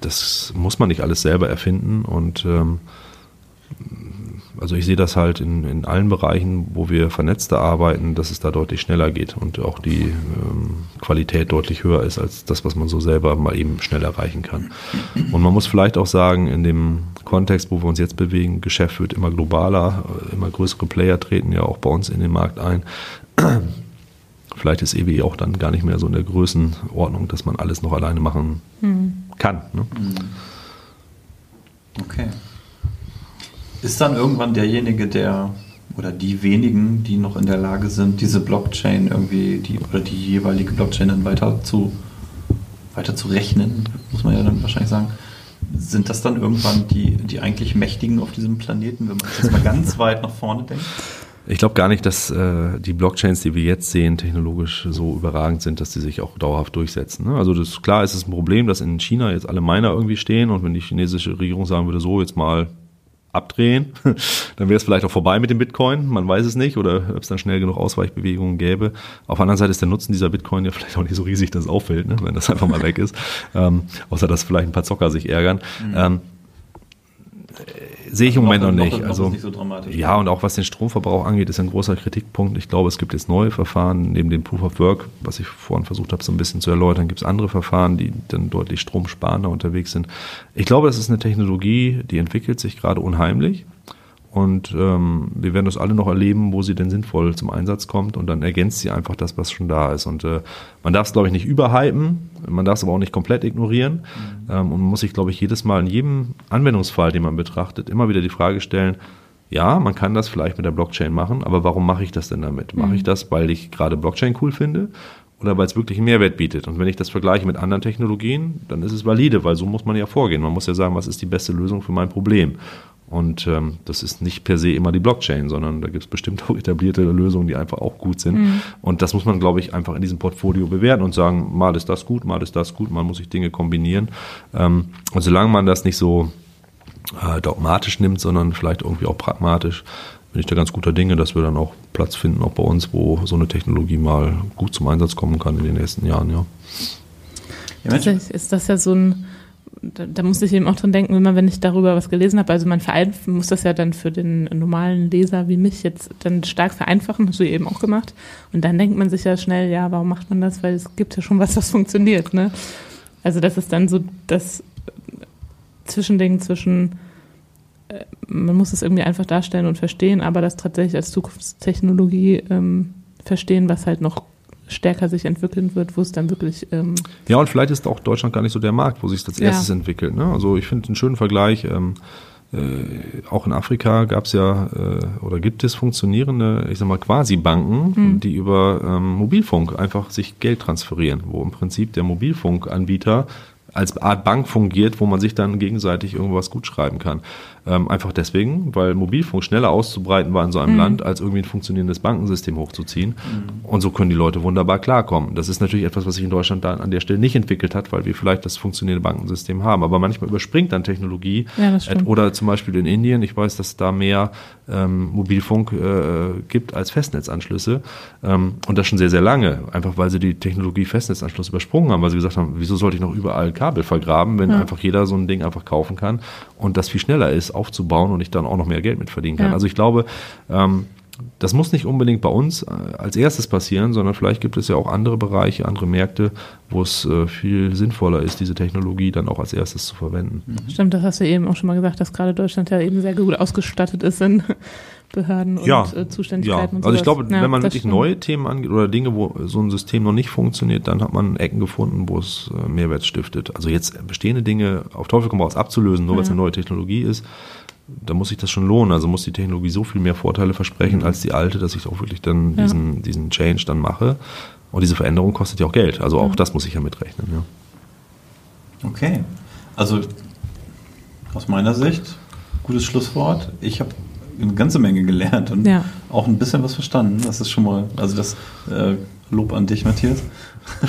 das muss man nicht alles selber erfinden und ähm, also ich sehe das halt in, in allen Bereichen, wo wir vernetzter arbeiten, dass es da deutlich schneller geht und auch die ähm, Qualität deutlich höher ist als das, was man so selber mal eben schnell erreichen kann. Und man muss vielleicht auch sagen, in dem Kontext, wo wir uns jetzt bewegen, Geschäft wird immer globaler, äh, immer größere Player treten ja auch bei uns in den Markt ein. Vielleicht ist EWE auch dann gar nicht mehr so in der Größenordnung, dass man alles noch alleine machen kann. Ne? Okay. Ist dann irgendwann derjenige, der oder die wenigen, die noch in der Lage sind, diese Blockchain irgendwie, die oder die jeweilige Blockchain dann weiter zu weiter zu rechnen, muss man ja dann wahrscheinlich sagen. Sind das dann irgendwann die, die eigentlich Mächtigen auf diesem Planeten, wenn man jetzt mal ganz weit nach vorne denkt? Ich glaube gar nicht, dass äh, die Blockchains, die wir jetzt sehen, technologisch so überragend sind, dass die sich auch dauerhaft durchsetzen. Ne? Also das klar ist es ein Problem, dass in China jetzt alle Miner irgendwie stehen und wenn die chinesische Regierung sagen würde, so jetzt mal abdrehen, dann wäre es vielleicht auch vorbei mit dem Bitcoin, man weiß es nicht, oder ob es dann schnell genug Ausweichbewegungen gäbe. Auf der anderen Seite ist der Nutzen dieser Bitcoin ja vielleicht auch nicht so riesig, dass es auffällt, ne? wenn das einfach mal weg ist, ähm, außer dass vielleicht ein paar Zocker sich ärgern. Mhm. Ähm, sehe ich im Moment noch, noch nicht. Noch also, nicht so ja, und auch was den Stromverbrauch angeht, ist ein großer Kritikpunkt. Ich glaube, es gibt jetzt neue Verfahren, neben dem Proof of Work, was ich vorhin versucht habe, so ein bisschen zu erläutern, gibt es andere Verfahren, die dann deutlich stromsparender unterwegs sind. Ich glaube, das ist eine Technologie, die entwickelt sich gerade unheimlich. Und ähm, wir werden das alle noch erleben, wo sie denn sinnvoll zum Einsatz kommt. Und dann ergänzt sie einfach das, was schon da ist. Und äh, man darf es, glaube ich, nicht überhypen. Man darf es aber auch nicht komplett ignorieren. Mhm. Ähm, und man muss sich, glaube ich, jedes Mal in jedem Anwendungsfall, den man betrachtet, immer wieder die Frage stellen, ja, man kann das vielleicht mit der Blockchain machen, aber warum mache ich das denn damit? Mache ich mhm. das, weil ich gerade Blockchain cool finde oder weil es wirklich einen Mehrwert bietet? Und wenn ich das vergleiche mit anderen Technologien, dann ist es valide, weil so muss man ja vorgehen. Man muss ja sagen, was ist die beste Lösung für mein Problem? Und ähm, das ist nicht per se immer die Blockchain, sondern da gibt es bestimmt auch etablierte Lösungen, die einfach auch gut sind. Mhm. Und das muss man, glaube ich, einfach in diesem Portfolio bewerten und sagen, mal ist das gut, mal ist das gut, mal muss ich Dinge kombinieren. Ähm, und solange man das nicht so äh, dogmatisch nimmt, sondern vielleicht irgendwie auch pragmatisch, bin ich da ganz guter Dinge, dass wir dann auch Platz finden, auch bei uns, wo so eine Technologie mal gut zum Einsatz kommen kann in den nächsten Jahren, ja. ja ist das ja so ein da, da musste ich eben auch dran denken, immer wenn ich darüber was gelesen habe. Also man muss das ja dann für den normalen Leser wie mich jetzt dann stark vereinfachen, hast du eben auch gemacht. Und dann denkt man sich ja schnell, ja, warum macht man das? Weil es gibt ja schon was, was funktioniert. Ne? Also das ist dann so das Zwischending zwischen, man muss es irgendwie einfach darstellen und verstehen, aber das tatsächlich als Zukunftstechnologie ähm, verstehen, was halt noch stärker sich entwickeln wird, wo es dann wirklich. Ähm ja, und vielleicht ist auch Deutschland gar nicht so der Markt, wo sich das ja. erstes entwickelt. Ne? Also ich finde einen schönen Vergleich. Ähm, äh, auch in Afrika gab es ja äh, oder gibt es funktionierende, ich sag mal, quasi Banken, mhm. die über ähm, Mobilfunk einfach sich Geld transferieren, wo im Prinzip der Mobilfunkanbieter als Art Bank fungiert, wo man sich dann gegenseitig irgendwas gut schreiben kann. Ähm, einfach deswegen, weil Mobilfunk schneller auszubreiten war in so einem mhm. Land, als irgendwie ein funktionierendes Bankensystem hochzuziehen. Mhm. Und so können die Leute wunderbar klarkommen. Das ist natürlich etwas, was sich in Deutschland dann an der Stelle nicht entwickelt hat, weil wir vielleicht das funktionierende Bankensystem haben. Aber manchmal überspringt dann Technologie. Ja, oder zum Beispiel in Indien, ich weiß, dass da mehr ähm, Mobilfunk äh, gibt als Festnetzanschlüsse. Ähm, und das schon sehr, sehr lange. Einfach weil sie die Technologie Festnetzanschluss übersprungen haben, weil sie gesagt haben, wieso sollte ich noch überall Kabel vergraben, wenn ja. einfach jeder so ein Ding einfach kaufen kann und das viel schneller ist aufzubauen und ich dann auch noch mehr Geld mit verdienen kann. Ja. Also ich glaube, ähm, das muss nicht unbedingt bei uns äh, als erstes passieren, sondern vielleicht gibt es ja auch andere Bereiche, andere Märkte, wo es äh, viel sinnvoller ist, diese Technologie dann auch als erstes zu verwenden. Stimmt, das hast du eben auch schon mal gesagt, dass gerade Deutschland ja eben sehr gut ausgestattet ist in Behörden und ja, äh, Zuständigkeiten. Ja. Also ich glaube, ja, wenn man wirklich stimmt. neue Themen angeht oder Dinge, wo so ein System noch nicht funktioniert, dann hat man Ecken gefunden, wo es Mehrwert stiftet. Also jetzt bestehende Dinge auf Teufel komm raus abzulösen, nur weil es eine neue Technologie ist, da muss sich das schon lohnen. Also muss die Technologie so viel mehr Vorteile versprechen mhm. als die alte, dass ich auch wirklich dann ja. diesen, diesen Change dann mache. Und diese Veränderung kostet ja auch Geld. Also auch ja. das muss ich ja mitrechnen. Ja. Okay. Also aus meiner Sicht, gutes Schlusswort. Ich habe eine ganze Menge gelernt und ja. auch ein bisschen was verstanden. Das ist schon mal, also das äh, Lob an dich, Matthias.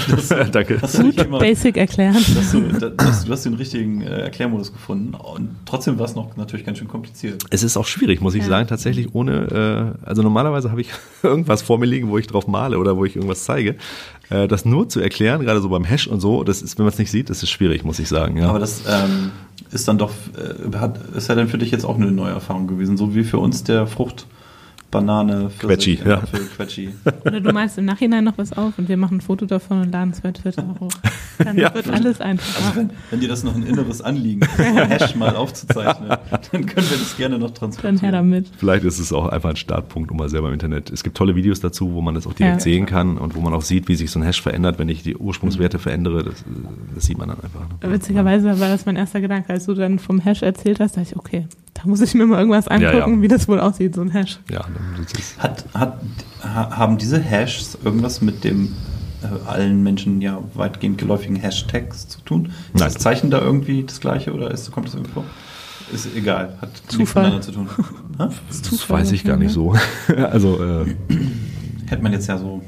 Das, Danke. Hast du immer, Basic erklären. Dass du, dass, du hast den richtigen äh, Erklärmodus gefunden und trotzdem war es noch natürlich ganz schön kompliziert. Es ist auch schwierig, muss ich ja. sagen, tatsächlich ohne, äh, also normalerweise habe ich irgendwas vor mir liegen, wo ich drauf male oder wo ich irgendwas zeige. Äh, das nur zu erklären, gerade so beim Hash und so, das ist, wenn man es nicht sieht, das ist schwierig, muss ich sagen. Ja. Aber das ähm, ist dann doch, äh, hat, ist ja dann für dich jetzt auch eine neue Erfahrung gewesen, so wie für uns der Frucht. Banane für Quetschi, ja. Quetschi. Oder du malst im Nachhinein noch was auf und wir machen ein Foto davon und laden es bei Twitter hoch. Dann ja. wird alles einfacher. Also wenn, wenn, dir das noch ein inneres Anliegen ist, Hash mal aufzuzeichnen, dann können wir das gerne noch transportieren. Dann her damit. Vielleicht ist es auch einfach ein Startpunkt, um mal selber im Internet. Es gibt tolle Videos dazu, wo man das auch direkt ja. sehen kann und wo man auch sieht, wie sich so ein Hash verändert, wenn ich die Ursprungswerte verändere. Das, das sieht man dann einfach. Witzigerweise war das mein erster Gedanke, als du dann vom Hash erzählt hast, dachte ich, okay, muss ich mir mal irgendwas angucken, Ja, ja. wie das wohl aussieht, so ein Hash. Ja, dann ist es. Hat, hat, ha, haben diese Hashs irgendwas mit dem äh, allen Menschen ja weitgehend geläufigen Hashtags zu tun? Ist Nein. das Zeichen da irgendwie das gleiche oder ist, kommt das irgendwie vor? Ist egal, hat nichts Zufall. miteinander zu tun. Hä? Das Zufall weiß ich gar nicht so. also, äh, Hätte man jetzt ja so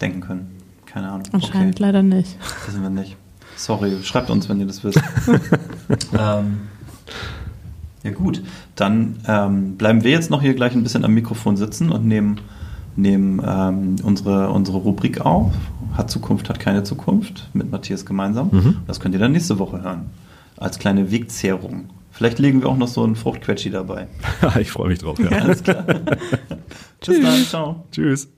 denken können. Keine Ahnung. Anscheinend leider nicht. Wissen wir nicht. Sorry, schreibt uns, wenn ihr das wisst. ähm, ja gut, dann ähm, bleiben wir jetzt noch hier gleich ein bisschen am Mikrofon sitzen und nehmen, nehmen ähm, unsere, unsere Rubrik auf. Hat Zukunft, hat keine Zukunft mit Matthias gemeinsam. Mhm. Das könnt ihr dann nächste Woche hören. Als kleine Wegzehrung. Vielleicht legen wir auch noch so einen Fruchtquetschi dabei. ich freue mich drauf. Ja. Alles klar. Bis dann, ciao. Tschüss.